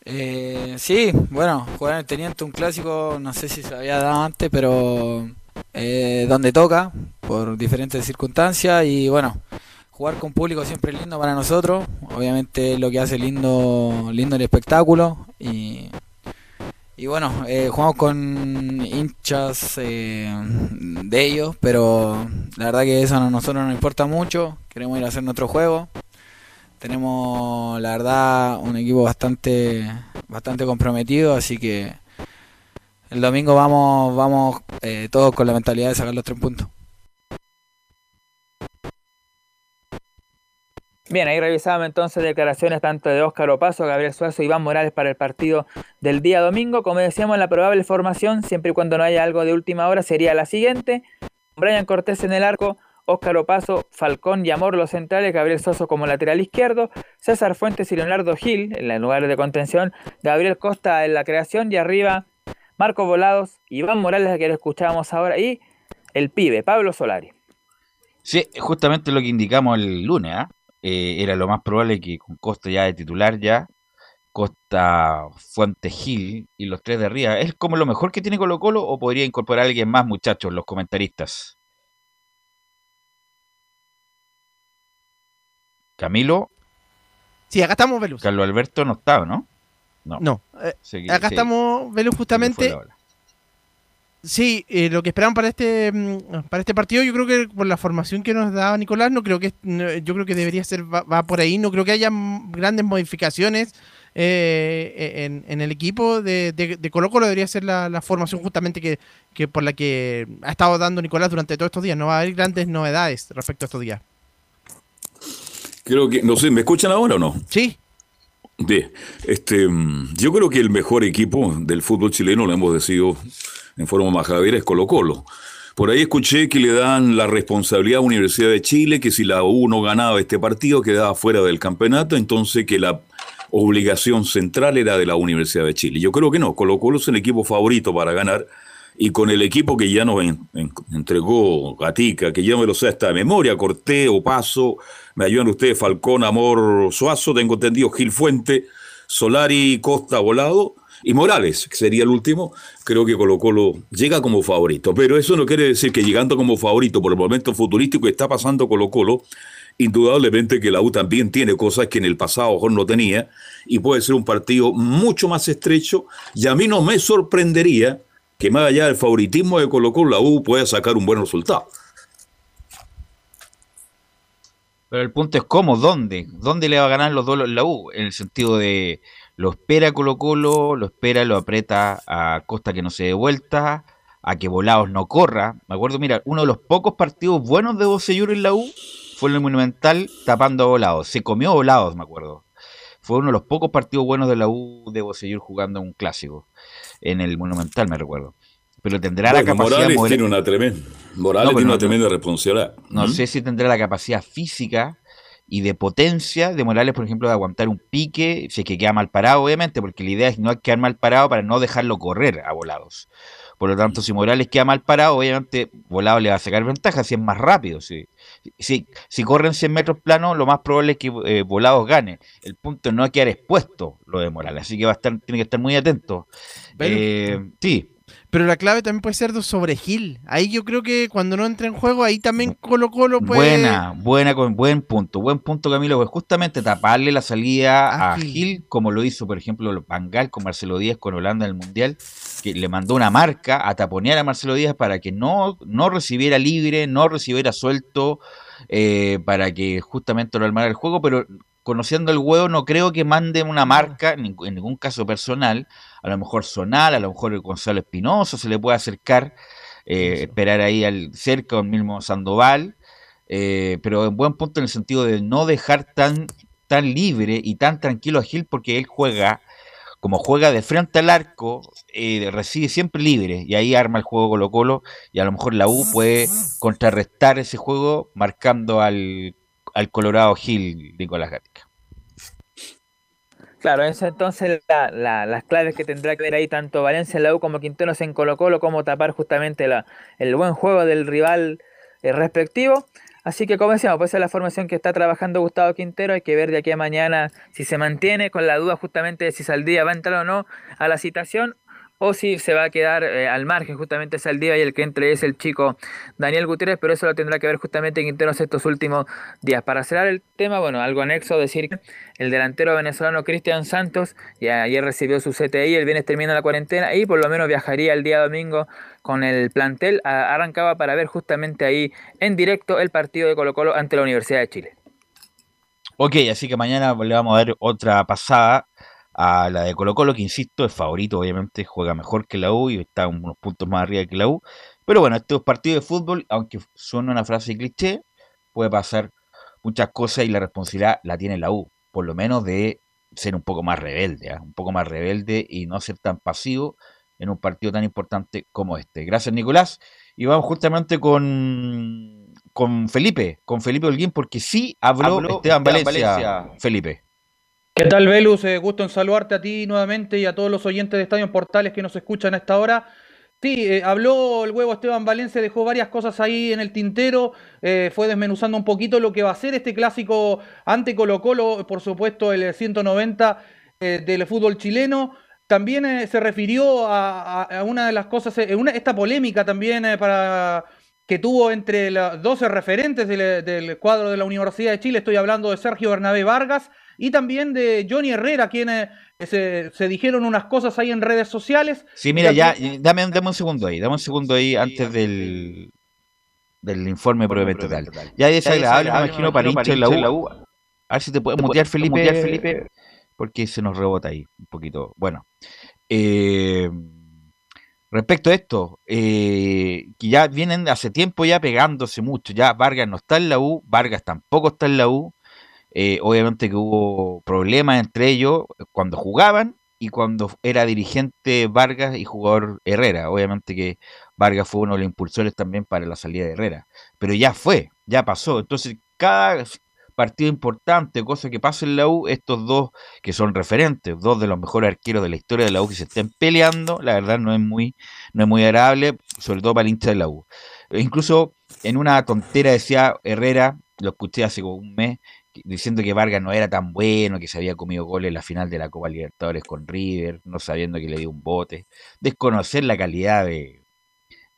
Eh, sí, bueno, jugar en el Teniente un clásico, no sé si se había dado antes, pero eh, donde toca, por diferentes circunstancias, y bueno, jugar con público siempre es lindo para nosotros, obviamente lo que hace lindo, lindo el espectáculo, y, y bueno, eh, jugamos con hinchas eh, de ellos, pero la verdad que eso a nosotros nos importa mucho, queremos ir a hacer nuestro juego. Tenemos, la verdad, un equipo bastante, bastante comprometido, así que el domingo vamos, vamos eh, todos con la mentalidad de sacar los tres puntos. Bien, ahí revisábamos entonces declaraciones tanto de Óscar Opaso, Gabriel Suazo y Iván Morales para el partido del día domingo. Como decíamos, la probable formación, siempre y cuando no haya algo de última hora, sería la siguiente. Brian Cortés en el arco, Óscar Opaso, Falcón y Amor los centrales, Gabriel Soso como lateral izquierdo, César Fuentes y Leonardo Gil en el lugar de contención, Gabriel Costa en la creación y arriba Marco Volados, Iván Morales, que lo escuchábamos ahora, y el pibe, Pablo Solari. Sí, justamente lo que indicamos el lunes, ¿ah? Era lo más probable que con Costa ya de titular ya, Costa, Fuentes Gil y los tres de arriba, ¿es como lo mejor que tiene Colo Colo o podría incorporar a alguien más, muchachos, los comentaristas? Camilo. Sí, acá estamos, Velus. Carlos Alberto no estaba, ¿no? No. Eh, acá estamos, Velus, justamente. Sí, eh, lo que esperaban para este mm, para este partido, yo creo que por la formación que nos daba Nicolás, no creo que yo creo que debería ser va, por ahí, no creo que haya grandes modificaciones eh, en, el equipo de, de, Colo Colo debería ser la, formación justamente que, que, por la que ha estado dando Nicolás durante todos estos días. No va a haber grandes novedades respecto a estos días. Creo que, no sé, ¿me escuchan ahora o no? Sí. De, este, yo creo que el mejor equipo del fútbol chileno, lo hemos decidido en forma majadera, es Colo Colo. Por ahí escuché que le dan la responsabilidad a Universidad de Chile, que si la U no ganaba este partido quedaba fuera del campeonato, entonces que la obligación central era de la Universidad de Chile. Yo creo que no, Colo Colo es el equipo favorito para ganar y con el equipo que ya nos entregó Gatica, que ya me lo sé hasta memoria, Corté, Paso, me ayudan ustedes, Falcón, Amor, Suazo, tengo entendido, Gil Fuente, Solari, Costa, Volado, y Morales, que sería el último, creo que Colo Colo llega como favorito. Pero eso no quiere decir que llegando como favorito por el momento futurístico que está pasando Colo Colo, indudablemente que la U también tiene cosas que en el pasado mejor no tenía y puede ser un partido mucho más estrecho y a mí no me sorprendería que más allá del favoritismo de Colo Colo, la U pueda sacar un buen resultado. Pero el punto es cómo, dónde, dónde le va a ganar los dos la U, en el sentido de lo espera Colo Colo, lo espera, lo aprieta a Costa que no se dé vuelta, a que Volados no corra. Me acuerdo, mira, uno de los pocos partidos buenos de Bocellur en la U fue en el Monumental tapando a Volados. Se comió Volados, me acuerdo. Fue uno de los pocos partidos buenos de la U de Bocellur jugando un clásico. En el Monumental, me recuerdo. Pero tendrá la capacidad... Morales tiene una tremenda, Morales tiene una tremenda responsabilidad. No sé si tendrá la capacidad física y de potencia de Morales, por ejemplo, de aguantar un pique, si es que queda mal parado, obviamente, porque la idea es no quedar mal parado para no dejarlo correr a volados. Por lo tanto, si Morales queda mal parado, obviamente Volado le va a sacar ventaja si es más rápido. Si, si, si corren 100 metros plano, lo más probable es que eh, Volados gane. El punto es no quedar expuesto lo de Morales, así que va a estar, tiene que estar muy atento. Eh, sí, pero la clave también puede ser sobre Gil. Ahí yo creo que cuando no entra en juego, ahí también Colo Colo puede... Buena, buena, buen punto. Buen punto, Camilo, pues justamente taparle la salida a, Gil, como lo hizo, por ejemplo, Bangal con Marcelo Díaz con Holanda en el Mundial, que le mandó una marca a taponear a Marcelo Díaz para que no, no recibiera libre, no recibiera suelto, eh, para que justamente lo armara el juego, pero conociendo el huevo, no creo que mande una marca, en ningún caso personal, a lo mejor Zonal, a lo mejor el Gonzalo Espinoso se le puede acercar, eh, esperar ahí al cerca o el mismo Sandoval, eh, pero en buen punto en el sentido de no dejar tan, tan libre y tan tranquilo a Gil porque él juega, como juega de frente al arco, eh, recibe siempre libre y ahí arma el juego Colo Colo y a lo mejor la U puede contrarrestar ese juego marcando al al Colorado Gil, Nicolás Gatica. Claro, eso entonces las claves que tendrá que ver ahí tanto Valencia en la U como Quinteros en Colo Colo, como tapar justamente la, el buen juego del rival eh, respectivo. Así que como decíamos, pues es la formación que está trabajando Gustavo Quintero, hay que ver de aquí a mañana si se mantiene con la duda justamente de si Saldía va a entrar o no a la citación o si se va a quedar eh, al margen justamente Saldívar y el que entre es el chico Daniel Gutiérrez, pero eso lo tendrá que ver justamente Quinteros estos últimos días. Para cerrar el tema, bueno, algo anexo, decir que el delantero venezolano Cristian Santos ya ayer recibió su CTI, el viernes termina la cuarentena y por lo menos viajaría el día domingo con el plantel, arrancaba para ver justamente ahí en directo el partido de Colo Colo ante la Universidad de Chile. Ok, así que mañana le vamos a dar otra pasada a la de Colo Colo, que insisto, es favorito, obviamente juega mejor que la U y está unos puntos más arriba que la U. Pero bueno, estos partidos de fútbol, aunque suena una frase cliché, puede pasar muchas cosas y la responsabilidad la tiene la U, por lo menos de ser un poco más rebelde, ¿ah? un poco más rebelde y no ser tan pasivo en un partido tan importante como este. Gracias, Nicolás. Y vamos justamente con, con Felipe, con Felipe Holguín, porque sí habló, Esteban, Valencia, Felipe. ¿Qué tal, Velus? Eh, gusto en saludarte a ti nuevamente y a todos los oyentes de Estadio Portales que nos escuchan a esta hora. Sí, eh, habló el huevo Esteban Valencia, dejó varias cosas ahí en el tintero, eh, fue desmenuzando un poquito lo que va a ser este clásico ante Colo Colo, por supuesto el 190 del fútbol chileno. También se refirió a, una de las cosas, esta polémica también para que tuvo entre los 12 referentes del, del cuadro de la Universidad de Chile, estoy hablando de Sergio Bernabé Vargas, y también de Johnny Herrera, quienes se, se, dijeron unas cosas ahí en redes sociales. Sí, mira, ya, dame, dame, un segundo ahí, dame un segundo ahí antes del, del informe propiamente tal. Ya es desagradable, me imagino, para hincha en la U. A ver si te puedes mutear, Felipe, Felipe, porque se nos rebota ahí un poquito. Bueno, eh, respecto a esto, eh, que ya vienen hace tiempo ya pegándose mucho, ya Vargas no está en la U, Vargas tampoco está en la U, eh, obviamente que hubo problemas entre ellos cuando jugaban y cuando era dirigente Vargas y jugador Herrera. Obviamente que Vargas fue uno de los impulsores también para la salida de Herrera. Pero ya fue, ya pasó. Entonces, cada partido importante, cosa que pasa en la U, estos dos que son referentes, dos de los mejores arqueros de la historia de la U que se estén peleando, la verdad no es muy, no es muy agradable, sobre todo para el hincha de la U. E incluso en una tontera decía Herrera, lo escuché hace como un mes, diciendo que Vargas no era tan bueno, que se había comido goles en la final de la Copa Libertadores con River, no sabiendo que le dio un bote. Desconocer la calidad de,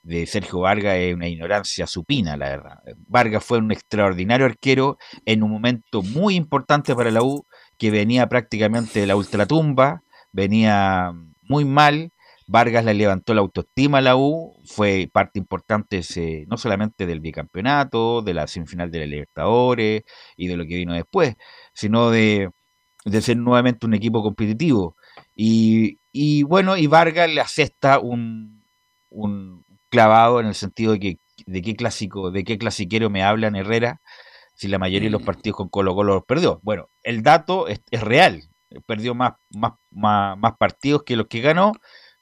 de Sergio Vargas es una ignorancia supina, la verdad. Vargas fue un extraordinario arquero en un momento muy importante para la U, que venía prácticamente de la ultratumba, venía muy mal. Vargas le levantó la autoestima a la U, fue parte importante no solamente del bicampeonato, de la semifinal de la Libertadores y de lo que vino después, sino de, ser nuevamente un equipo competitivo. Y, y bueno, y Vargas le acepta un, un, clavado en el sentido de que de qué clásico, de qué clasiquero me hablan Herrera, si la mayoría de los mm. partidos con Colo Colo los perdió. Bueno, el dato es, real, perdió más, más, más, partidos que los que ganó,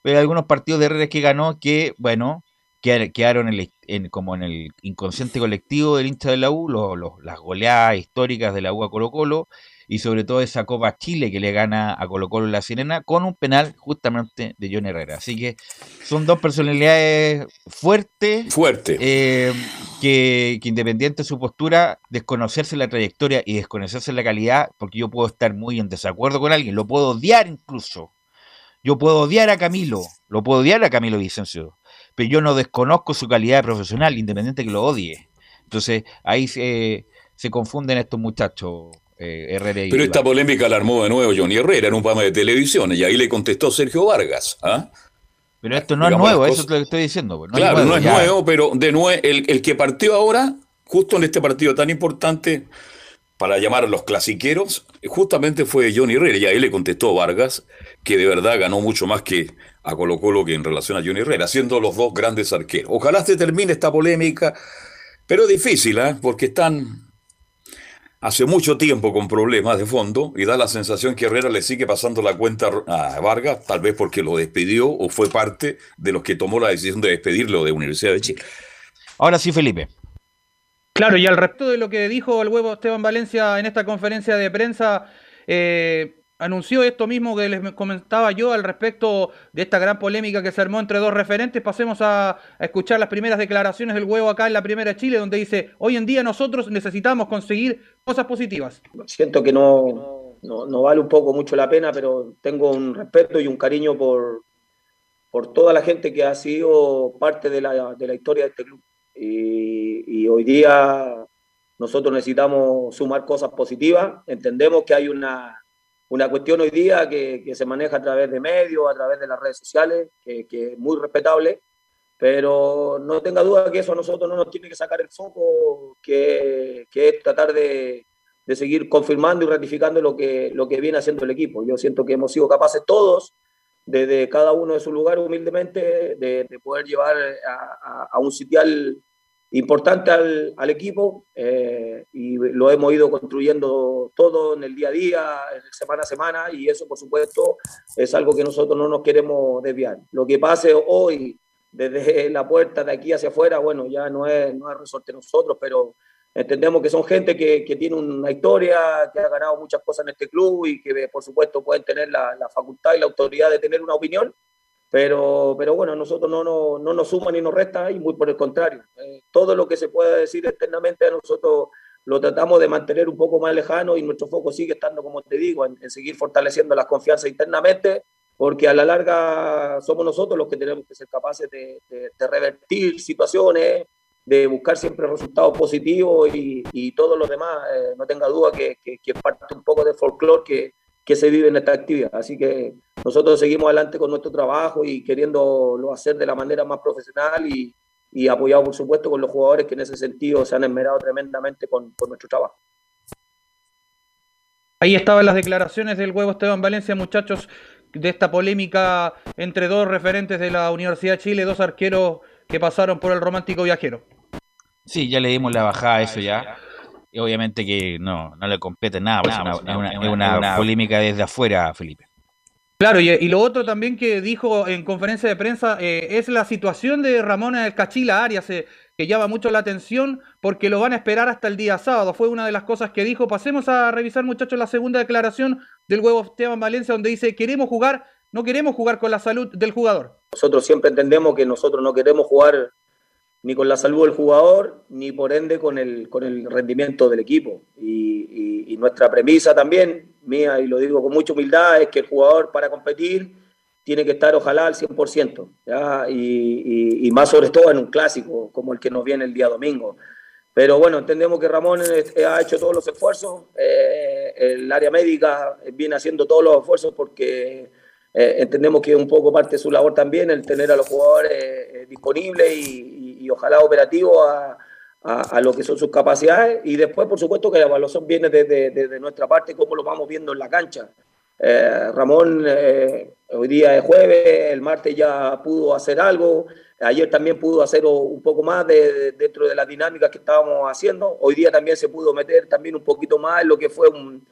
hay algunos partidos de Herrera que ganó que, bueno, quedaron en, como en el inconsciente colectivo del hincha de la U, las goleadas históricas de la U a Colo Colo, y sobre todo esa Copa Chile que le gana a Colo Colo la Sirena con un penal justamente de John Herrera. Así que son dos personalidades fuertes, Fuerte. Eh, que, que, independiente de su postura, desconocerse la trayectoria y desconocerse la calidad, porque yo puedo estar muy en desacuerdo con alguien, lo puedo odiar incluso. Yo puedo odiar a Camilo, lo puedo odiar a Camilo Vicencio, pero yo no desconozco su calidad profesional, independiente que lo odie. Entonces ahí se, se confunden estos muchachos. Eh, Pero esta polémica la armó de nuevo Johnny Herrera en un programa de televisión y ahí le contestó Sergio Vargas. ¿ah? Pero esto no es nuevo, eso es lo que estoy diciendo. Pues, claro, no es nuevo, pero de nuevo, el, que partió ahora, justo en este partido tan importante, para llamar a los clasiqueros, justamente fue Johnny Herrera. Y ahí le contestó Vargas, que de verdad ganó mucho más que a Colo Colo que en relación a Johnny Herrera, siendo los dos grandes arqueros. Ojalá se termine esta polémica, pero difícil, ¿eh? porque están hace mucho tiempo con problemas de fondo y da la sensación que Herrera le sigue pasando la cuenta a Vargas, tal vez porque lo despidió o fue parte de los que tomó la decisión de despedirlo de Universidad de Chile. Ahora sí, Felipe. Claro, y al respecto de lo que dijo el huevo Esteban Valencia en esta conferencia de prensa, eh, anunció esto mismo que les comentaba yo al respecto de esta gran polémica que se armó entre dos referentes. Pasemos a, escuchar las primeras declaraciones del huevo acá en la primera Chile, donde dice, hoy en día nosotros necesitamos conseguir cosas positivas. Siento que no, no, vale un poco mucho la pena, pero tengo un respeto y un cariño por, por toda la gente que ha sido parte de la, de la historia de este club. Y, hoy día nosotros necesitamos sumar cosas positivas. Entendemos que hay una una cuestión hoy día que, se maneja a través de medios, a través de las redes sociales, que, es muy respetable, pero no tenga duda que eso a nosotros no nos tiene que sacar el foco, que, es tratar de, seguir confirmando y ratificando lo que, lo que viene haciendo el equipo. Yo siento que hemos sido capaces todos, desde cada uno de su lugar humildemente, de, poder llevar a, a un sitial importante al, al equipo eh, y lo hemos ido construyendo todo en el día a día, semana a semana y eso por supuesto es algo que nosotros no nos queremos desviar. Lo que pase hoy desde la puerta de aquí hacia afuera, bueno, ya no es, no es resorte nosotros, pero entendemos que son gente que, que, tiene una historia, que ha ganado muchas cosas en este club y que por supuesto pueden tener la, la facultad y la autoridad de tener una opinión pero, pero bueno, nosotros no, no, no nos suma ni nos resta y muy por el contrario. Eh, todo lo que se pueda decir externamente a nosotros lo tratamos de mantener un poco más lejano y nuestro foco sigue estando, como te digo, en, seguir fortaleciendo la confianza internamente, porque a la larga somos nosotros los que tenemos que ser capaces de, de, revertir situaciones, de buscar siempre resultados positivos y, y todo lo demás, eh, no tenga duda que, que, que, parte un poco de folclore que, que se vive en esta actividad. Así que nosotros seguimos adelante con nuestro trabajo y queriéndolo hacer de la manera más profesional y, y apoyado, por supuesto, con los jugadores que en ese sentido se han esmerado tremendamente con, nuestro trabajo. Ahí estaban las declaraciones del huevo Esteban Valencia, muchachos, de esta polémica entre dos referentes de la Universidad de Chile, dos arqueros que pasaron por el romántico viajero. Sí, ya le dimos la bajada a eso ya. Y obviamente que no, no le compete nada, pues, es una, polémica desde afuera, Felipe. Claro, y, y, lo otro también que dijo en conferencia de prensa eh, es la situación de Ramón el Cachila Arias, eh, que llama mucho la atención porque lo van a esperar hasta el día sábado. Fue una de las cosas que dijo. Pasemos a revisar, muchachos, la segunda declaración del huevo Esteban Valencia, donde dice, queremos jugar, no queremos jugar con la salud del jugador. Nosotros siempre entendemos que nosotros no queremos jugar ni con la salud del jugador, ni por ende con el, con el rendimiento del equipo. Y, nuestra premisa también, mía, y lo digo con mucha humildad, es que el jugador para competir tiene que estar ojalá al 100%, ¿ya? Y, más sobre todo en un clásico como el que nos viene el día domingo. Pero bueno, entendemos que Ramón ha hecho todos los esfuerzos, eh, el área médica viene haciendo todos los esfuerzos porque eh, entendemos que un poco parte de su labor también el tener a los jugadores eh, disponibles y, ojalá operativos a, a, a, lo que son sus capacidades. Y después por supuesto que la evaluación viene desde de, de, nuestra parte cómo lo vamos viendo en la cancha. Eh, Ramón eh, hoy día es jueves, el martes ya pudo hacer algo, ayer también pudo hacer un poco más de, dentro de las dinámicas que estábamos haciendo, hoy día también se pudo meter también un poquito más en lo que fue un,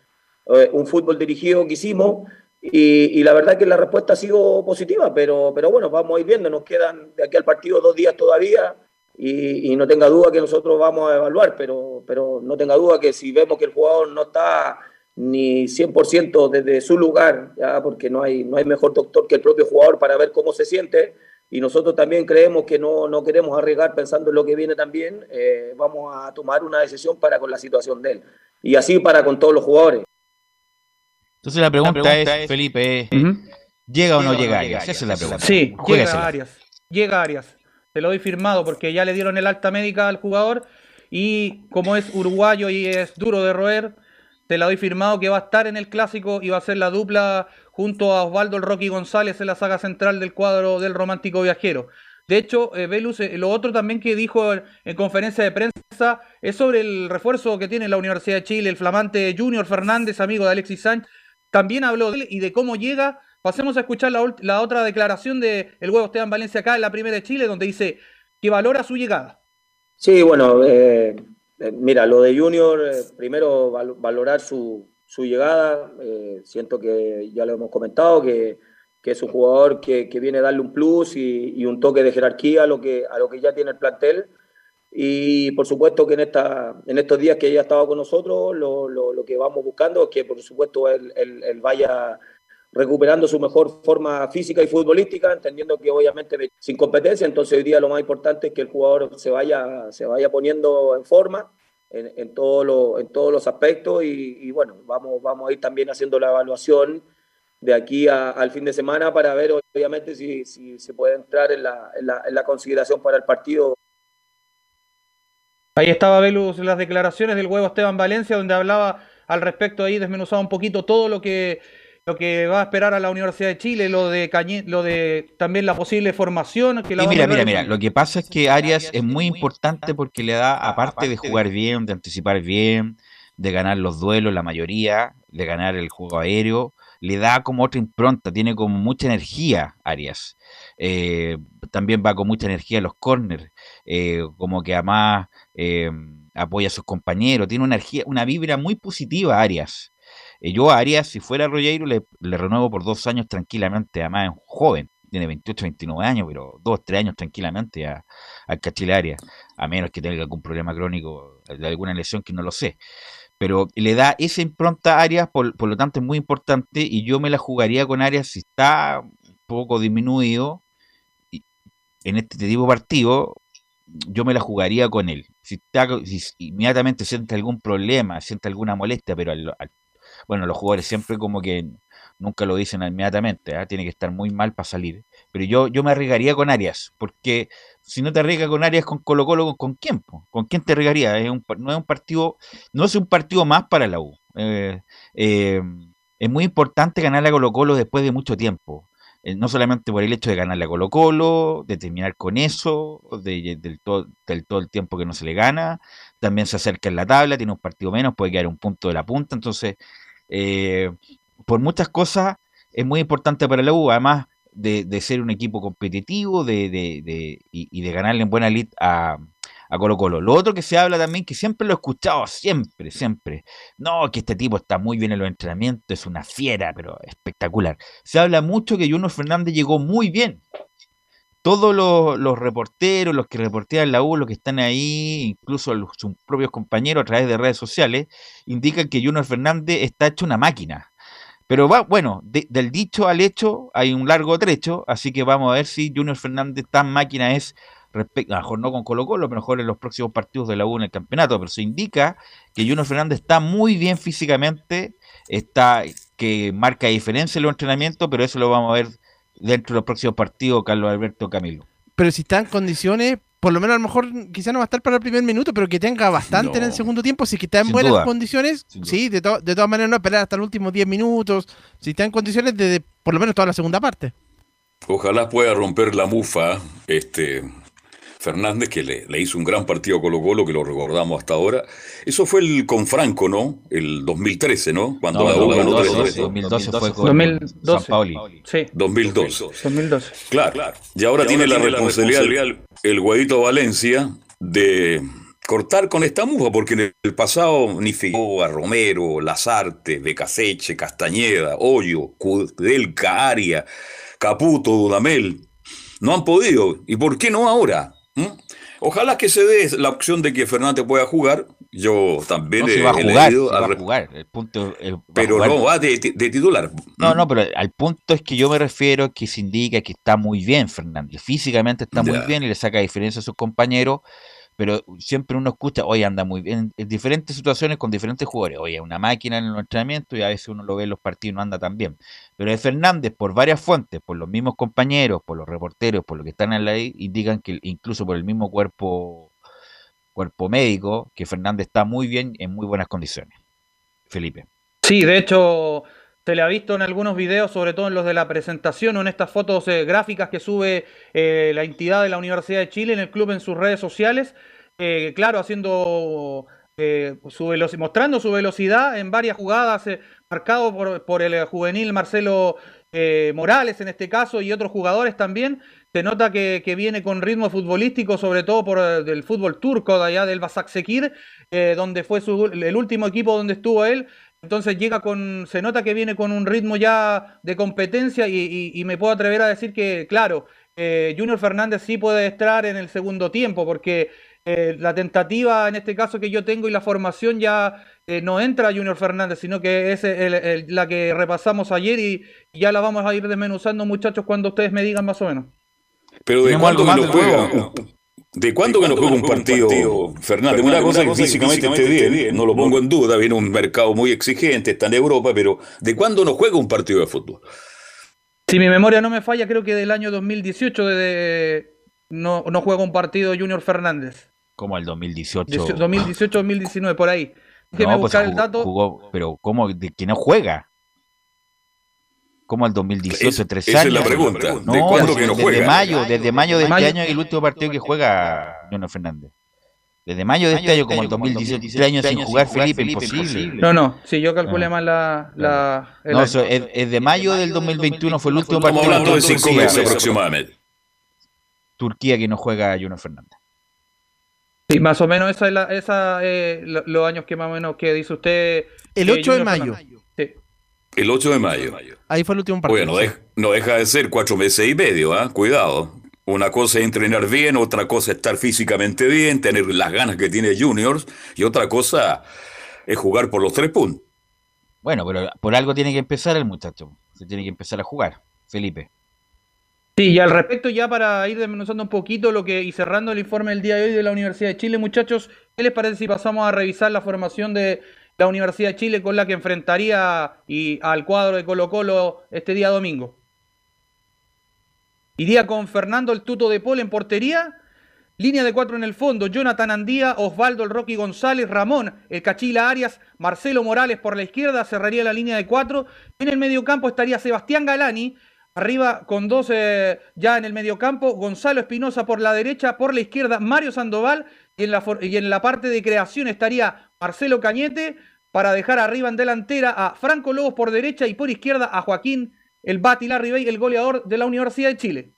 eh, un fútbol dirigido que hicimos. Y, y, la verdad que la respuesta ha sido positiva, pero, pero bueno, vamos a ir viendo, nos quedan de aquí al partido dos días todavía y, y, no tenga duda que nosotros vamos a evaluar, pero, pero no tenga duda que si vemos que el jugador no está ni 100% desde su lugar, ya porque no hay, no hay mejor doctor que el propio jugador para ver cómo se siente, y nosotros también creemos que no, no queremos arriesgar pensando en lo que viene también, eh, vamos a tomar una decisión para con la situación de él, y así para con todos los jugadores. Entonces la pregunta, la pregunta es, es, Felipe, uh -huh. ¿llega o no llega Arias? Esa es la pregunta. Sí, llega Arias. Llega Arias. Te lo doy firmado porque ya le dieron el alta médica al jugador y como es uruguayo y es duro de roer, te la doy firmado que va a estar en el clásico y va a ser la dupla junto a Osvaldo el Rocky González en la saga central del cuadro del Romántico Viajero. De hecho, eh, Velus, eh, lo otro también que dijo en, en, conferencia de prensa es sobre el refuerzo que tiene la Universidad de Chile, el flamante Junior Fernández, amigo de Alexis Sánchez. También habló de él y de cómo llega. Pasemos a escuchar la, la otra declaración de el huevo Esteban Valencia acá en la primera de Chile, donde dice que valora su llegada. Sí, bueno, eh, mira, lo de Junior, eh, primero val valorar su, su llegada. Eh, siento que ya lo hemos comentado, que, que es un jugador que, que, viene a darle un plus y, un toque de jerarquía a lo, que, a lo que ya tiene el plantel. Y por supuesto que en, esta, en estos días que ella ha estado con nosotros, lo, lo, lo que vamos buscando es que por supuesto él, él, él vaya recuperando su mejor forma física y futbolística, entendiendo que obviamente sin competencia, entonces hoy día lo más importante es que el jugador se vaya, se vaya poniendo en forma en, en, todo lo, en todos los aspectos y, y, bueno, vamos, vamos a ir también haciendo la evaluación de aquí a, al fin de semana para ver obviamente si, si se puede entrar en la, en, la, en la consideración para el partido. Ahí estaba Velus las declaraciones del huevo Esteban Valencia, donde hablaba al respecto ahí, desmenuzaba un poquito todo lo que lo que va a esperar a la Universidad de Chile, lo de Cañé, lo de también la posible formación. Que la y mira, mira, mira, lo que pasa es que Arias es muy importante porque le da, aparte de jugar bien, de anticipar bien, de ganar los duelos, la mayoría, de ganar el juego aéreo, le da como otra impronta, tiene como mucha energía Arias. Eh, también va con mucha energía a los corners, eh, como que además eh, apoya a sus compañeros, tiene una energía, una vibra muy positiva Arias. Eh, yo a Arias, si fuera Rollero, le, le, renuevo por dos años tranquilamente. Además, es joven, tiene 28, 29 años, pero dos, tres años tranquilamente a, a Arias, a menos que tenga algún problema crónico alguna lesión que no lo sé. Pero le da esa impronta a Arias, por, por lo tanto es muy importante y yo me la jugaría con Arias si está un poco disminuido y, en este tipo de partido, yo me la jugaría con él. Si, está, si inmediatamente siente algún problema, siente alguna molestia, pero al, al bueno, los jugadores siempre como que nunca lo dicen inmediatamente, ¿eh? tiene que estar muy mal para salir. Pero yo, yo me arriesgaría con Arias, porque si no te arriesgas con Arias, con Colo Colo, ¿con, quién? ¿Con quién te arriesgaría? Es un, no es un partido, no es un partido más para la U. Eh, eh, es muy importante ganarle a Colo Colo después de mucho tiempo. Eh, no solamente por el hecho de ganarle a Colo Colo, de terminar con eso, de, del, todo, del todo el tiempo que no se le gana, también se acerca en la tabla, tiene un partido menos, puede quedar un punto de la punta, entonces eh, por muchas cosas es muy importante para la U, además de, ser un equipo competitivo y, de ganarle en buena lid a, a Colo Colo. Lo otro que se habla también, que siempre lo he escuchado, siempre, siempre. No, que este tipo está muy bien en los entrenamientos, es una fiera, pero espectacular. Se habla mucho que Junior Fernández llegó muy bien. Todos los, reporteros, los que reportean la U, los que están ahí, incluso sus propios compañeros a través de redes sociales, indican que Junior Fernández está hecho una máquina. Pero va, bueno, de- del dicho al hecho hay un largo trecho, así que vamos a ver si Junior Fernández tan máquina es respecto, a lo mejor no con Colo Colo, mejor en los próximos partidos de la U en el campeonato, pero se indica que Junior Fernández está muy bien físicamente, está que marca diferencia en los entrenamientos, pero eso lo vamos a ver dentro de los próximos partidos, Carlos Alberto Camilo. Pero si está en condiciones, por lo menos a lo mejor quizá no va a estar para el primer minuto, pero que tenga bastante en el segundo tiempo. Si que está en Sin buenas duda. condiciones, sí, de, to- de todas maneras no esperar hasta los últimos 10 minutos. Si está en condiciones de, de por lo menos toda la segunda parte. Ojalá pueda romper la mufa este Fernández, que le, le hizo un gran partido a Colo Colo, que lo recordamos hasta ahora. Eso fue el con Franco, ¿no? El 2013, ¿no? Cuando No, la U ganó 2012, 3-3. 2012 fue con 2012. Sampaoli. Sí, 2002. 2012. Claro, Y ahora tiene la responsabilidad el Guadito Valencia de cortar con esta mufa, porque en el pasado ni Figueroa, Romero, Lazarte, Becaseche, Castañeda, Hoyo, Kudelka, Aria, Caputo, Dudamel, no han podido. ¿Y por qué no ahora? ¿Mm? Ojalá que se dé la opción de que Fernández pueda jugar. Yo también No he, va a jugar, leído se al va a re- jugar. El punto, el- va a pero jugar. no va de, de titular. No, no, pero al punto es que yo me refiero que se indica que está muy bien Fernández. Físicamente está muy bien y le saca diferencia a sus compañeros, pero siempre uno escucha, oye, anda muy bien en diferentes situaciones con diferentes jugadores. Oye, una máquina en el entrenamiento y a veces uno lo ve en los partidos y no anda tan bien. Pero de Fernández, por varias fuentes, por los mismos compañeros, por los reporteros, por lo que están en la ley, indican que incluso por el mismo cuerpo cuerpo médico, que Fernández está muy bien en muy buenas condiciones. Felipe. Sí, de hecho, se le ha visto en algunos videos, sobre todo en los de la presentación o en estas fotos eh, gráficas que sube eh, la entidad de la Universidad de Chile en el club en sus redes sociales. eh, claro, haciendo su veloci- mostrando su velocidad en varias jugadas, marcado por, el juvenil Marcelo Morales en este caso y otros jugadores también. Se nota que, viene con ritmo futbolístico, sobre todo por del fútbol turco, de allá del Basaksekir, donde fue su- el último equipo donde estuvo él. Entonces llega con, se nota que viene con un ritmo ya de competencia y, y- y me puedo atrever a decir que, claro, eh, Junior Fernández sí puede estar en el segundo tiempo, porque eh, la tentativa en este caso que yo tengo y la formación ya eh, no entra Junior Fernández, sino que es el- el- la que repasamos ayer y, y ya la vamos a ir desmenuzando, muchachos, cuando ustedes me digan más o menos. Pero de ¿Tenemos cuándo que algo no más del juega, juego? De cuándo que no juega un partido, Fernández, una cosa que físicamente esté bien, no lo pongo en duda, viene un mercado muy exigente, está en Europa, pero ¿de cuándo no juega un partido de fútbol? Si mi memoria no me falla, creo que del año 2018 desde no, no juega un partido Junior Fernández. Como el 2018. 2018-2019, por ahí. Déjeme No, pues buscar jugó- el dato. jugó- pero ¿cómo? ¿De que no juega? ¿Cómo el 2018? Es- tres esa es años. la pregunta. ¿De No, cuándo desde, que no desde juega? mayo, desde mayo de este Mayo. año es el último partido que juega Junior Fernández. Desde mayo de este año, como el 2018, tres años sin jugar, Felipe, imposible. No, no, sí, yo calculé Ah. mal la. la el No, eso es, es de mayo del 2021, fue el último Estamos partido hablando de cinco Turquía. meses aproximadamente. Turquía que no juega Junior Fernández. Sí, más o menos esa es la, esa, eh, lo- los años que más o menos que dice usted. El que 8 de Junior mayo. El 8 de mayo. Ahí fue el último partido. Bueno, no deja de ser cuatro meses y medio, ¿ah? Cuidado. Una cosa es entrenar bien, otra cosa es estar físicamente bien, tener las ganas que tiene Juniors, y otra cosa es jugar por los tres puntos. Bueno, pero por algo tiene que empezar el muchacho. Se tiene que empezar a jugar. Felipe. Sí, y al respecto, ya para ir desmenuzando un poquito lo que y cerrando el informe del día de hoy de la Universidad de Chile, muchachos, ¿qué les parece si pasamos a revisar la formación de la Universidad de Chile con la que enfrentaría y, al cuadro de Colo Colo este día domingo? Iría con Fernando el Tuto de Paul en portería, línea de cuatro en el fondo, Jonathan Andía, Osvaldo el Rocky González, Ramón el Cachila Arias, Marcelo Morales por la izquierda, cerraría la línea de cuatro. En el mediocampo estaría Sebastián Galani, Arriba con dos eh, ya en el mediocampo, Gonzalo Espinosa por la derecha, por la izquierda Mario Sandoval y en, la for- y en la parte de creación estaría Marcelo Cañete para dejar arriba en delantera a Franco Lobos por derecha y por izquierda a Joaquín el Bati Larribey, el goleador de la Universidad de Chile.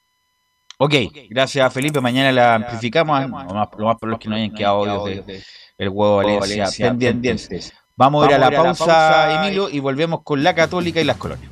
Ok, gracias Felipe. Mañana la amplificamos. Lo más, lo más por los que no hayan quedado audios de el huevo Valencia pendientes. Vamos a ir a la pausa, Emilio, y volvemos con la Católica y las colonias.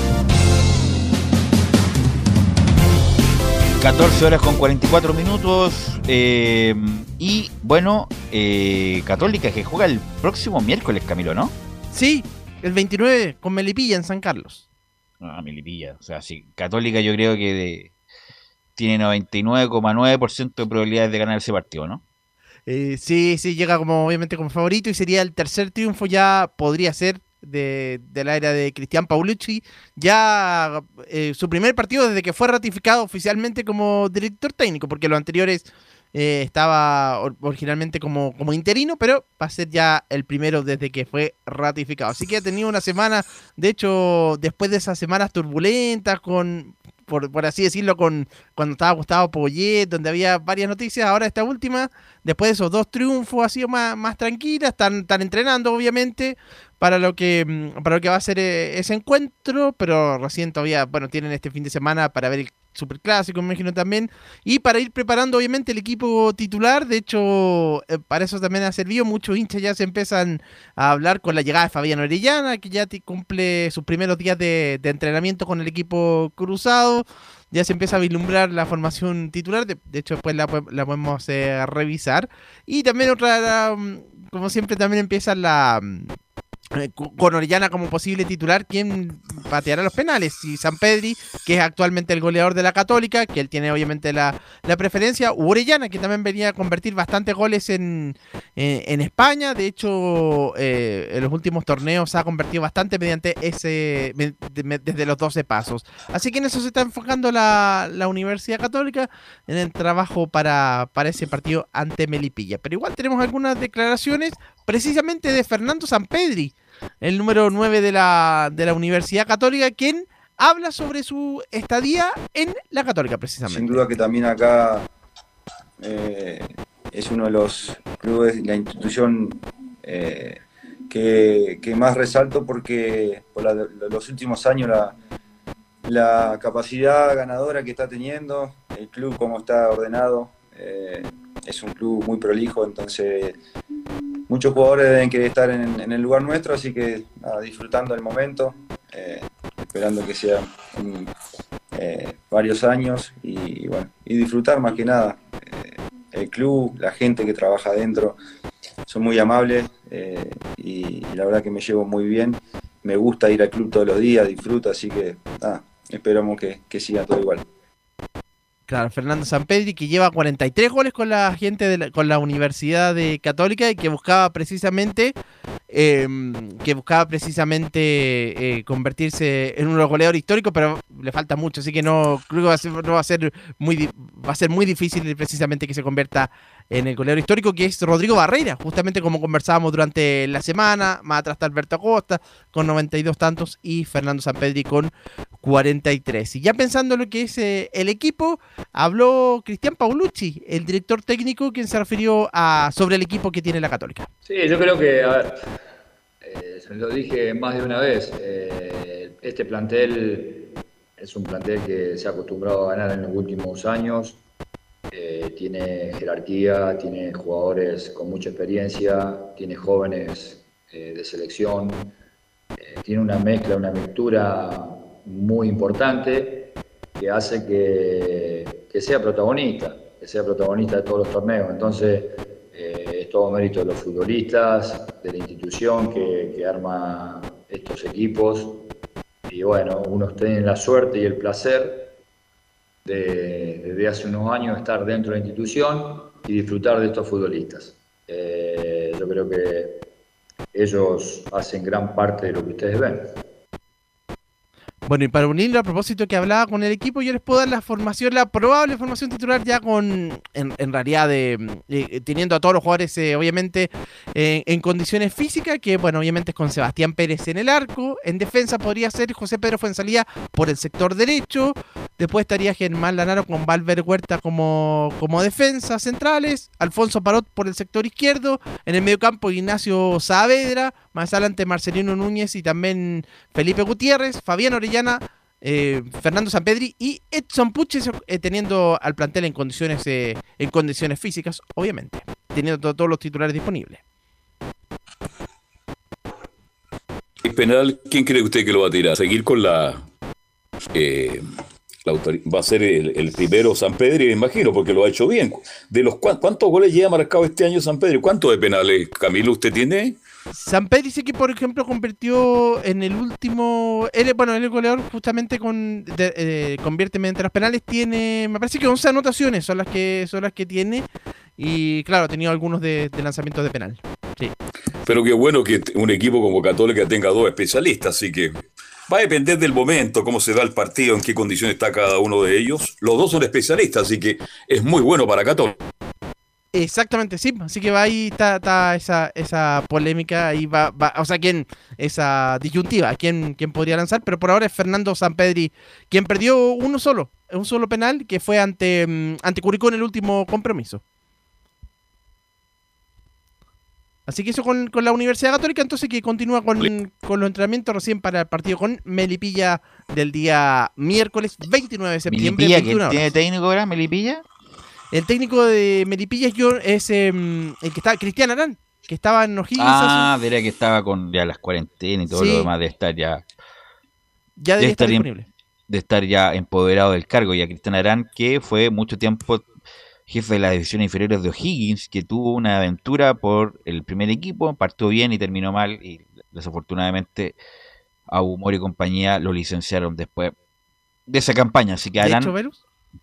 14 horas con 44 minutos. eh, y bueno, eh, Católica que juega el próximo miércoles, Camilo, ¿no? Sí, el 29 con Melipilla en San Carlos. Ah, Melipilla. O sea, sí, Católica yo creo que de- tiene 99,9% de probabilidades de ganar ese partido, ¿no? Eh, sí, sí, llega como obviamente como favorito y sería el tercer triunfo ya podría ser de, de la era de Cristian Paulucci. Ya eh, su primer partido desde que fue ratificado oficialmente como director técnico, porque los anteriores eh, estaba or- originalmente como, como interino, pero va a ser ya el primero desde que fue ratificado. Así que ha tenido una semana, de hecho, después de esas semanas turbulentas con... Por, por así decirlo, con cuando estaba Gustavo Poyet, donde había varias noticias, ahora esta última, después de esos dos triunfos, ha sido más, más tranquila, están, están entrenando obviamente para lo que mm, para lo que va a ser eh, ese encuentro, pero recién todavía, bueno, tienen este fin de semana para ver el Superclásico, me imagino también, y para ir preparando obviamente el equipo titular, de hecho, eh, para eso también ha servido, muchos hinchas ya se empiezan a hablar con la llegada de Fabián Orellana, que ya cumple sus primeros días de, entrenamiento con el equipo cruzado, ya se empieza a vislumbrar la formación titular, de, hecho después la, po- la podemos eh, revisar, y también otra, mm, como siempre también empieza la... eh, con Orellana como posible titular, ¿quién pateará los penales? Si San Pedri, que es actualmente el goleador de la Católica, que él tiene obviamente la, la preferencia, u Orellana, que también venía a convertir bastantes goles en, en España. De hecho, eh, en los últimos torneos ha convertido bastante mediante ese desde los 12 pasos. Así que en eso se está enfocando la, la Universidad Católica, en el trabajo para, para ese partido ante Melipilla. Pero igual tenemos algunas declaraciones precisamente de Fernando Sampedri, el número 9 de la, de la Universidad Católica, quien habla sobre su estadía en la Católica, precisamente. Sin duda que también acá eh, es uno de los clubes, la institución eh, que, más resalto porque por la, los últimos años la, la, capacidad ganadora que está teniendo, el club como está ordenado, eh, es un club muy prolijo, entonces muchos jugadores deben querer estar en, el lugar nuestro, así que disfrutando el momento, eh, esperando que sean eh, varios años y, bueno, y disfrutar más que nada. el club, la gente que trabaja adentro, son muy amables y, la verdad que me llevo muy bien. Me gusta ir al club todos los días, disfruto, así que esperamos que, que siga todo igual. Claro, Fernando Sampedri, que lleva 43 goles con la gente de la, con la Universidad de Católica y que buscaba precisamente em, que buscaba precisamente eh, convertirse en un goleador histórico, pero le falta mucho, así que no creo que va a ser, no va a ser muy va a ser muy difícil precisamente que se convierta en el goleador histórico, que es Rodrigo Barreira, justamente como conversábamos durante la semana. Más atrás está Alberto Acosta con 92 tantos y Fernando Sampedri con 43. Y ya pensando en lo que es eh, el equipo, habló Cristian Paulucci, el director técnico, quien se refirió a sobre el equipo que tiene la Católica. Sí, yo creo que, a ver, eh, se lo dije más de una vez, eh, este plantel es un plantel que se ha acostumbrado a ganar en los últimos años eh, tiene jerarquía, tiene jugadores con mucha experiencia, tiene jóvenes eh, de selección, eh, tiene una mezcla, una mixtura muy importante que hace que, sea protagonista, que sea protagonista de todos los torneos. Entonces, es todo mérito de los futbolistas, de la institución que, que arma estos equipos. Y bueno, unos tienen la suerte y el placer de, desde hace unos años estar dentro de la institución y disfrutar de estos futbolistas. Eh, yo creo que ellos hacen gran parte de lo que ustedes ven. Bueno, y para unirlo a propósito que hablaba con el equipo, yo les puedo dar la formación, la probable formación titular ya con, en, realidad, de, teniendo a todos los jugadores, eh, obviamente, en condiciones físicas, que, bueno, obviamente es con Sebastián Pérez en el arco, en defensa podría ser José Pedro Fuensalía por el sector derecho, después estaría Germán Lanaro con Valver Huerta como, como defensa centrales, Alfonso Parot por el sector izquierdo, en el medio campo Ignacio Saavedra, más adelante Marcelino Núñez y también Felipe Gutiérrez, Fabián Orellana, eh, Fernando Sampedri y Edson Puches eh, teniendo al plantel en condiciones eh, en condiciones físicas, obviamente, teniendo todos los titulares disponibles. ¿El penal, quién cree usted que lo va a tirar? ¿Seguir con la, va a ser el, primero San Pedro, me imagino, porque lo ha hecho bien. De los ¿Cuántos goles lleva marcado este año San Pedro? ¿Cuántos de penales, Camilo, usted tiene? San Pedro dice que, por ejemplo, convirtió en el último. Él, bueno, el goleador justamente con eh, convierte mediante los penales. Tiene, me parece que 11 anotaciones son las que son las que tiene. Y claro, ha tenido algunos de, de lanzamientos de penal. Sí. Pero qué bueno que un equipo como Católica tenga dos especialistas, así que va a depender del momento, cómo se da el partido, en qué condiciones está cada uno de ellos. Los dos son especialistas, así que es muy bueno para Católica. Exactamente, sí. Así que va ahí está, esa, esa polémica, ahí va, o sea, quién, esa disyuntiva, quién, quién podría lanzar, pero por ahora es Fernando Sampedri, quien perdió uno solo, un solo penal, que fue ante, mm, ante Curicó en el último compromiso. Así que eso con, la Universidad Católica, entonces que continúa con, los entrenamientos recién para el partido con Melipilla del día miércoles 29 de septiembre. ¿Melipilla? tiene técnico ahora, Melipilla? El técnico de Melipilla es, yo, es em, el que está, Cristian Arán, que estaba en O'Higgins. Ah, verá que estaba con ya las cuarentenas y todo lo demás de estar ya. Ya de estar, disponible. De estar ya empoderado del cargo. Y a Cristian Arán, que fue mucho tiempo jefe de las divisiones inferiores de O'Higgins, que tuvo una aventura por el primer equipo, partió bien y terminó mal, y desafortunadamente a Humor y compañía lo licenciaron después de esa campaña. Así que Arán.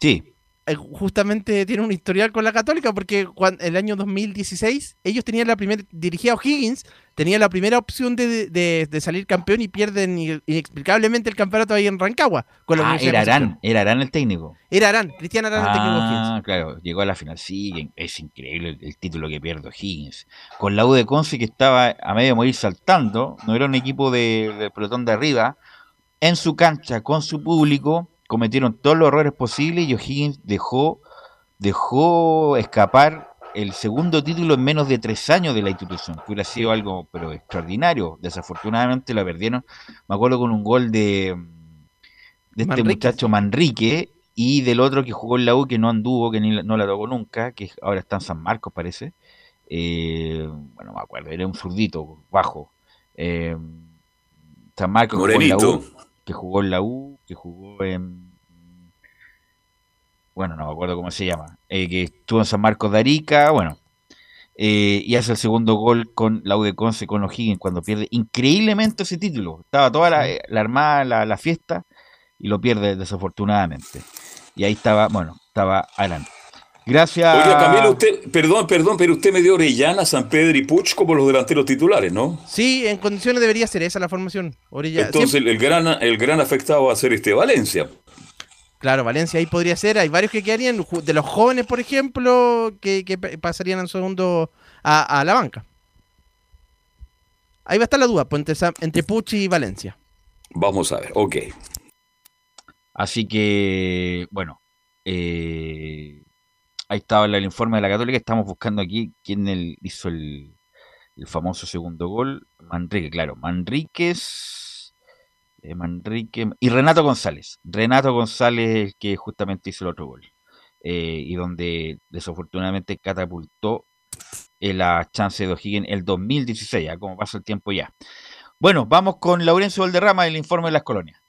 Sí, eh, justamente tiene un historial con la Católica porque cuando, el año 2016 ellos tenían la primera, dirigía O'Higgins, tenía la primera opción de, salir campeón y pierden inexplicablemente el campeonato ahí en Rancagua. Con la ah, era Arán, era Arán el técnico. Era Arán, Cristian Arán el técnico Ah, claro, llegó a la final, sí, es increíble el, título que pierde O'Higgins. Con la U de Conce que estaba a medio morir saltando, no era un equipo de, pelotón de arriba, en su cancha con su público, cometieron todos los errores posibles y O'Higgins dejó, dejó escapar el segundo título en menos de tres años de la institución, que hubiera sido algo pero extraordinario. Desafortunadamente la perdieron, me acuerdo con un gol de, de este Manrique. muchacho Manrique y del otro que jugó en la U que no anduvo, que ni no la tocó nunca, que ahora está en San Marcos parece. Eh, bueno, me acuerdo, era un zurdito bajo. Eh, San Marcos que jugó en la U, Morenito. que jugó en la U, que jugó en bueno, no me acuerdo cómo se llama, eh, que estuvo en San Marcos de Arica, bueno, eh, y hace el segundo gol con la U de Conce con O'Higgins cuando pierde increíblemente ese título. Estaba toda la, eh, la armada, la, la fiesta, y lo pierde desafortunadamente. Y ahí estaba, bueno, estaba Alan. Gracias. Oiga, Camilo, usted, perdón, perdón, pero usted me dio Orellana, San Pedro y Puch como los delanteros titulares, ¿no? Sí, en condiciones debería ser esa la formación. Orilla, Entonces siempre- el gran, el gran afectado va a ser este Valencia. Claro, Valencia ahí podría ser. Hay varios que quedarían, de los jóvenes, por ejemplo, que, que pa- pasarían al segundo a, a la banca. Ahí va a estar la duda, pues, entre, entre Pucci y Valencia. Vamos a ver, ok. Así que, bueno, eh, ahí estaba el, informe de la Católica. Estamos buscando aquí quién hizo el, famoso segundo gol. Manrique, claro. Manríquez, eh, Manrique y Renato González. Renato González, que justamente hizo el otro gol. Eh, y donde desafortunadamente catapultó eh, la chance de O'Higgins el 2016, ya como pasa el tiempo ya. Bueno, vamos con Laurencio Valderrama, el informe de las colonias.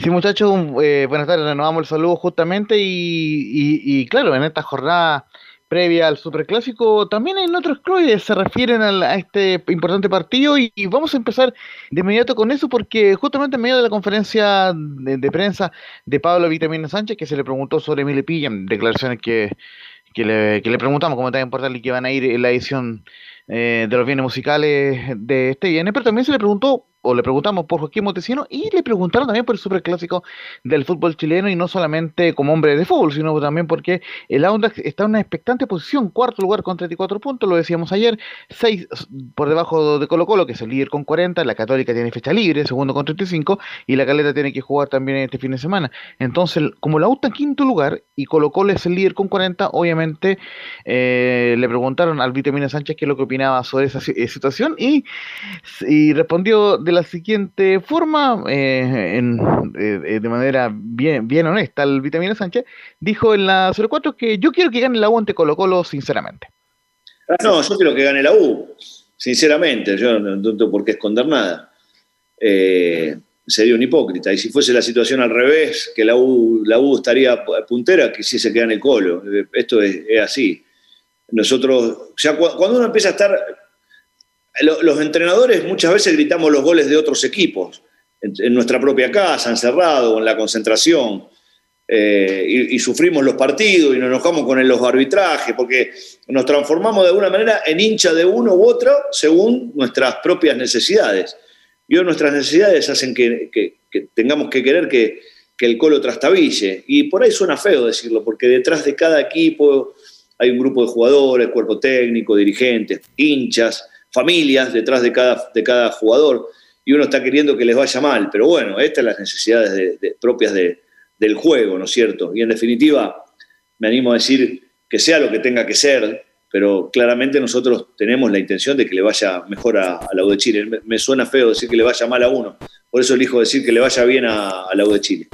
Sí, muchachos, eh, buenas tardes, renovamos el saludo justamente y, y- y, claro, en esta jornada previa al Superclásico, también en otros clubes se refieren al- a, este importante partido y, vamos a empezar de inmediato con eso porque justamente en medio de la conferencia de, prensa de Pablo Vitamina Sánchez que se le preguntó sobre Emile Pilla, declaraciones que, que, le, que le preguntamos como también portal y que van a ir en la edición eh, de los bienes musicales de este viernes, pero también se le preguntó, o le preguntamos por Joaquín Montesino, y le preguntaron también por el superclásico del fútbol chileno, y no solamente como hombre de fútbol, sino también porque el Audax está en una expectante posición, cuarto lugar con 34 puntos, lo decíamos ayer, seis por debajo de Colo Colo, que es el líder con 40, la Católica tiene fecha libre, segundo con 35, y la Caleta tiene que jugar también este fin de semana. Entonces, como U está en quinto lugar, y Colo Colo es el líder con 40, obviamente eh, le preguntaron al Vitamina Sánchez qué es lo que opinaba sobre esa eh, situación y, y respondió de la siguiente forma, eh, en- eh, de manera bien, bien honesta, el Vitamina Sánchez dijo en la 04 que yo quiero que gane la U ante Colo Colo sinceramente. Ah, No, yo quiero que gane la U, sinceramente, yo no, no tengo por qué esconder nada. Eh, sería un hipócrita. Y si fuese la situación al revés, que la U, la U estaría pu- puntera, que gane el colo. Esto es, así. Nosotros, o sea, cu- cuando uno empieza a estar. Lo- los entrenadores muchas veces gritamos los goles de otros equipos, en, nuestra propia casa, encerrado, en la concentración. eh, y, sufrimos los partidos y nos enojamos con los arbitrajes, porque nos transformamos de alguna manera en hincha de uno u otro según nuestras propias necesidades. Y hoy nuestras necesidades hacen que tengamos que querer que, que el colo trastabille. Y por ahí suena feo decirlo, porque detrás de cada equipo hay un grupo de jugadores, cuerpo técnico, dirigentes, hinchas, familias detrás de cada, de cada jugador. Y uno está queriendo que les vaya mal. Pero bueno, estas son las necesidades de- propias de- del juego, ¿no es cierto? Y en definitiva, me animo a decir que sea lo que tenga que ser, pero claramente nosotros tenemos la intención de que le vaya mejor a, la U de Chile. Me, suena feo decir que le vaya mal a uno, por eso elijo decir que le vaya bien a, a la U de Chile.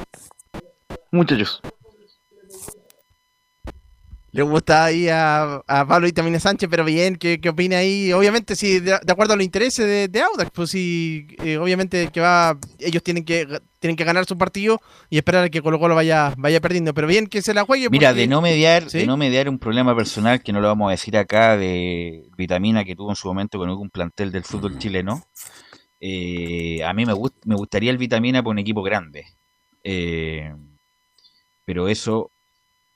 Muchachos. Le gusta ahí a, a Pablo Vitamina Sánchez, pero bien, ¿qué, qué opina ahí? Obviamente, sí, de, de acuerdo a los intereses de, de Audax, pues sí, eh, obviamente que va, ellos tienen que tienen que ganar su partido y esperar a que Colo Colo vaya, vaya perdiendo, pero bien que se la juegue. Mira, porque- de no mediar, ¿Sí? de no mediar un problema personal que no lo vamos a decir acá de vitamina que tuvo en su momento con algún plantel del fútbol chileno. eh, a mí me, gust- me gustaría el vitamina por un equipo grande. Eh, pero eso,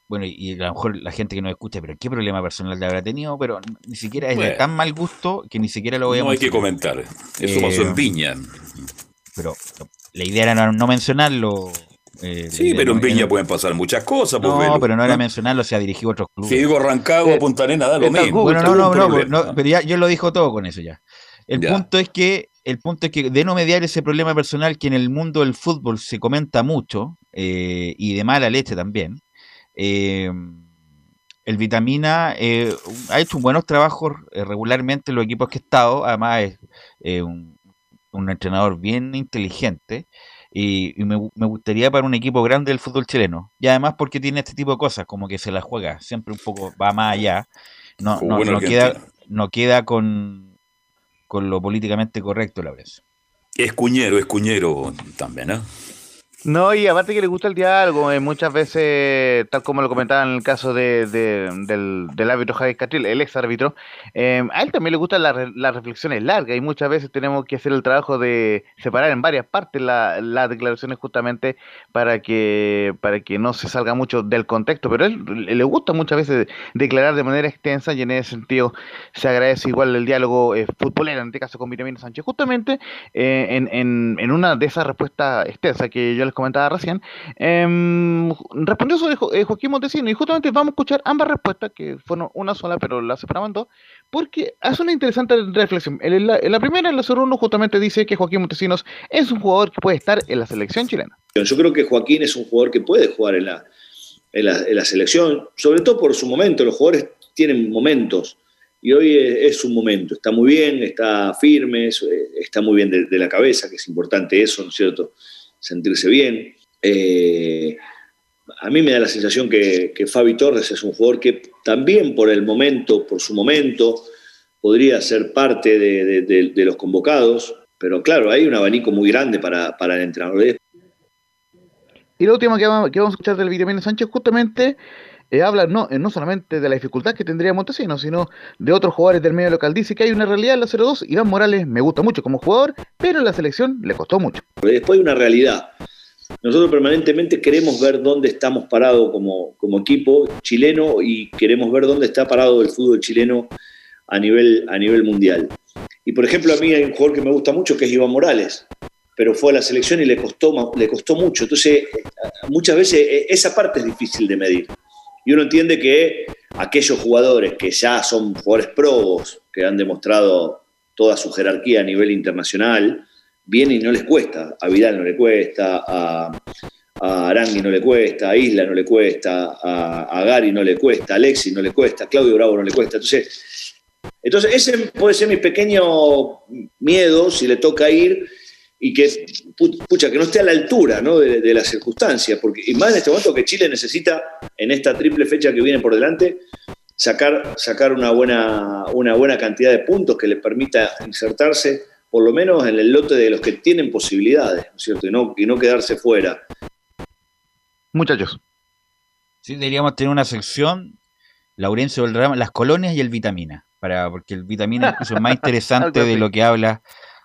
bueno, y a lo mejor la gente que nos escucha, pero ¿qué problema personal le habrá tenido? Pero ni siquiera es de tan mal gusto que ni siquiera lo voy a No hay que comentar. Eso pasó en Eh, Viña. Pero la idea era no, no mencionarlo. eh, Sí, pero en Viña no- pueden pasar muchas cosas. pues, no, Velo. pero no era mencionarlo, se ha dirigido a otros clubes. Si digo Rancagua, Punta Arenas, da lo mismo. Bueno, no, no, no, problema. no, pero ya yo lo dijo todo con eso ya. El Ya. punto es que el punto es que de no mediar ese problema personal que en el mundo del fútbol se comenta mucho, eh, y de mala leche también, eh, el Vitamina eh, ha hecho buenos trabajos regularmente en los equipos que ha estado, además es un, entrenador bien inteligente, y, me, gustaría para un equipo grande del fútbol chileno, y además porque tiene este tipo de cosas, como que se la juega, siempre un poco va más allá, no, no, no queda, no queda con, con lo políticamente correcto la prensa. Es cuñero, es cuñero también, ¿no? No, y aparte que le gusta el diálogo, eh, muchas veces, tal como lo comentaba en el caso de, del, del, árbitro Javier Catril, el ex árbitro, eh, a él también le gustan las reflexiones largas y muchas veces tenemos que hacer el trabajo de separar en varias partes las declaraciones justamente para que, para que no se salga mucho del contexto, pero a él le gusta muchas veces declarar de manera extensa y en ese sentido se agradece igual el diálogo eh, futbolero, en este caso con Vitamina Sánchez, justamente en, en, en una de esas respuestas extensas que yo les comentaba recién, em, respondió sobre eh, Joaquín Montesino y justamente vamos a escuchar ambas respuestas, que fueron una sola, pero la separaban dos, porque hace una interesante reflexión. La, primera, en la 01, justamente dice que Joaquín Montesinos es un jugador que puede estar en la selección chilena. Yo creo que Joaquín es un jugador que puede jugar en la, en la, selección, sobre todo por su momento. Los jugadores tienen momentos y hoy es, un momento. Está muy bien, está firme, está muy bien de, de, la cabeza, que es importante eso, ¿no es cierto? Sentirse bien. Eh, a mí me da la sensación que, Fabi Torres es un jugador que también por el momento, por su momento, podría ser parte de, los convocados, pero claro, hay un abanico muy grande para, el entrenador. Y lo último que vamos, a escuchar del Vitamina Sánchez justamente eh, habla no, eh, no solamente de la dificultad que tendría Montesinos, sino de otros jugadores del medio local. Dice que hay una realidad en la 0-2. Iván Morales me gusta mucho como jugador, pero en la selección le costó mucho. Después hay una realidad. Nosotros permanentemente queremos ver dónde estamos parados como, como equipo chileno y queremos ver dónde está parado el fútbol chileno a nivel, a nivel mundial. Y por ejemplo, a mí hay un jugador que me gusta mucho que es Iván Morales, pero fue a la selección y le costó, le costó mucho. Entonces, muchas veces eh, esa parte es difícil de medir. Y uno entiende que aquellos jugadores que ya son jugadores probos, que han demostrado toda su jerarquía a nivel internacional, vienen y no les cuesta. A Vidal no le cuesta, a, Arangui no le cuesta, a Isla no le cuesta, a, Gary no le cuesta, a Alexis no le cuesta, a Claudio Bravo no le cuesta. Entonces, entonces, ese puede ser mi pequeño miedo si le toca ir y que, pucha, que no esté a la altura ¿no? de, las circunstancias, porque, y más en este momento que Chile necesita, en esta triple fecha que viene por delante, sacar, sacar una, buena, una buena cantidad de puntos que le permita insertarse, por lo menos en el lote de los que tienen posibilidades, ¿no es cierto? Y no, y no quedarse fuera. Muchachos. Sí, deberíamos tener una sección, Laurencio Rama, las colonias y el vitamina, para, porque el vitamina es más interesante de lo que habla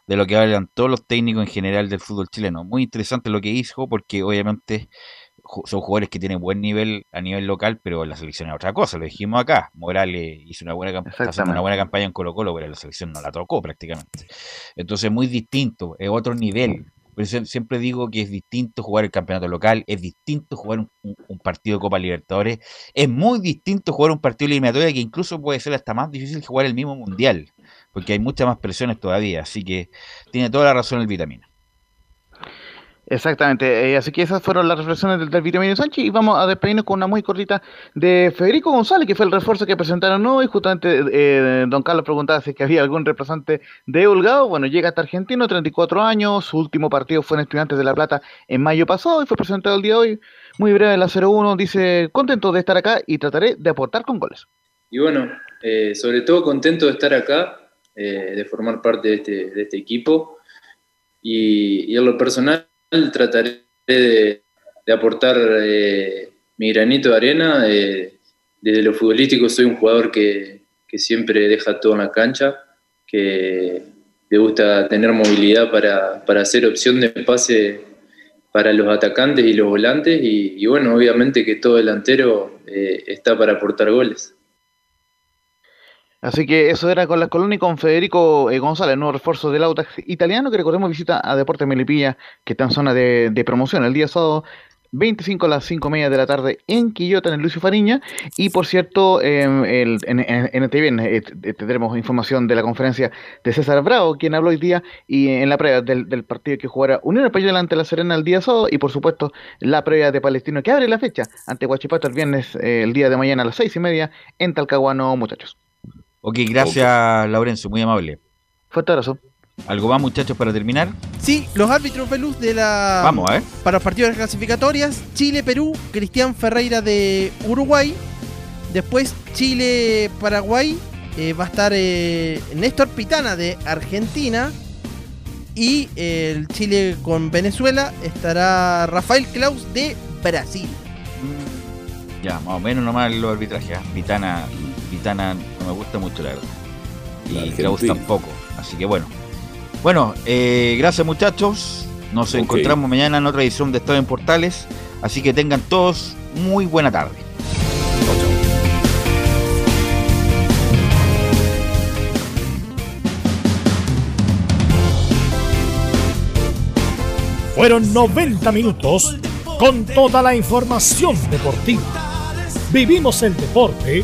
de lo que hablan todos los técnicos en general del fútbol chileno. Muy interesante lo que hizo porque obviamente son jugadores que tienen buen nivel a nivel local, pero la selección es otra cosa, lo dijimos acá. Morales hizo una buena, una buena campaña en Colo Colo, pero la selección no la tocó prácticamente. Entonces muy distinto, es otro nivel. siempre digo que es distinto jugar el campeonato local, es distinto jugar un, partido de Copa Libertadores, es muy distinto jugar un partido de eliminatoria que incluso puede ser hasta más difícil que jugar el mismo mundial porque hay muchas más presiones todavía, así que tiene toda la razón el vitamina. Exactamente, eh, así que esas fueron las reflexiones del, del Sánchez y vamos a despedirnos con una muy cortita de Federico González, que fue el refuerzo que presentaron hoy, justamente eh, don Carlos preguntaba si que había algún representante de Holgado, bueno, llega hasta Argentino, 34 años, su último partido fue en Estudiantes de La Plata en mayo pasado y fue presentado el día de hoy, muy breve, la 0-1, dice, contento de estar acá y trataré de aportar con goles. Y bueno, eh, sobre todo contento de estar acá, eh, de formar parte de este, de este equipo. Y, en lo personal trataré de, aportar eh, mi granito de arena. Eh, desde lo futbolístico soy un jugador que, que, siempre deja todo en la cancha, que le gusta tener movilidad para, para hacer opción de pase para los atacantes y los volantes y, bueno, obviamente que todo delantero está para aportar goles. Así que eso era con la columna y con Federico eh, González, nuevo refuerzo del Autax italiano, que recordemos visita a Deportes Melipilla, que está en zona de, promoción. El día sábado 25 a las 5 y media de la tarde en Quillota, en el Lucio Fariña. Y por cierto, em, el, en, este bien eh, tendremos información de la conferencia de César Bravo, quien habló hoy día, y en la previa del, partido que jugará Unión Española ante la Serena el día sábado, y por supuesto la previa de Palestino que abre la fecha ante Huachipato el viernes, eh, el día de mañana a las 6 y media en Talcahuano, muchachos. Ok, gracias, Laurencio, muy amable. Fuerte abrazo. ¿Algo más, muchachos, para terminar? Sí, los árbitros de luz de la. Vamos, a ver. Para los partidos clasificatorias: Chile-Perú, Cristian Ferreira de Uruguay. Después Chile-Paraguay, eh, va a estar eh, Néstor Pitana de Argentina. Y el Chile con Venezuela estará Rafael Klaus de Brasil. Ya, más o menos nomás los arbitrajes. ¿eh? Pitana, No me gusta mucho, la verdad. Y Klaus tampoco. Así que bueno, bueno, eh, gracias muchachos. Nos encontramos mañana en otra edición de Estado en Portales. Así que tengan todos muy buena tarde. Fueron 90 minutos con toda la información deportiva. Vivimos el deporte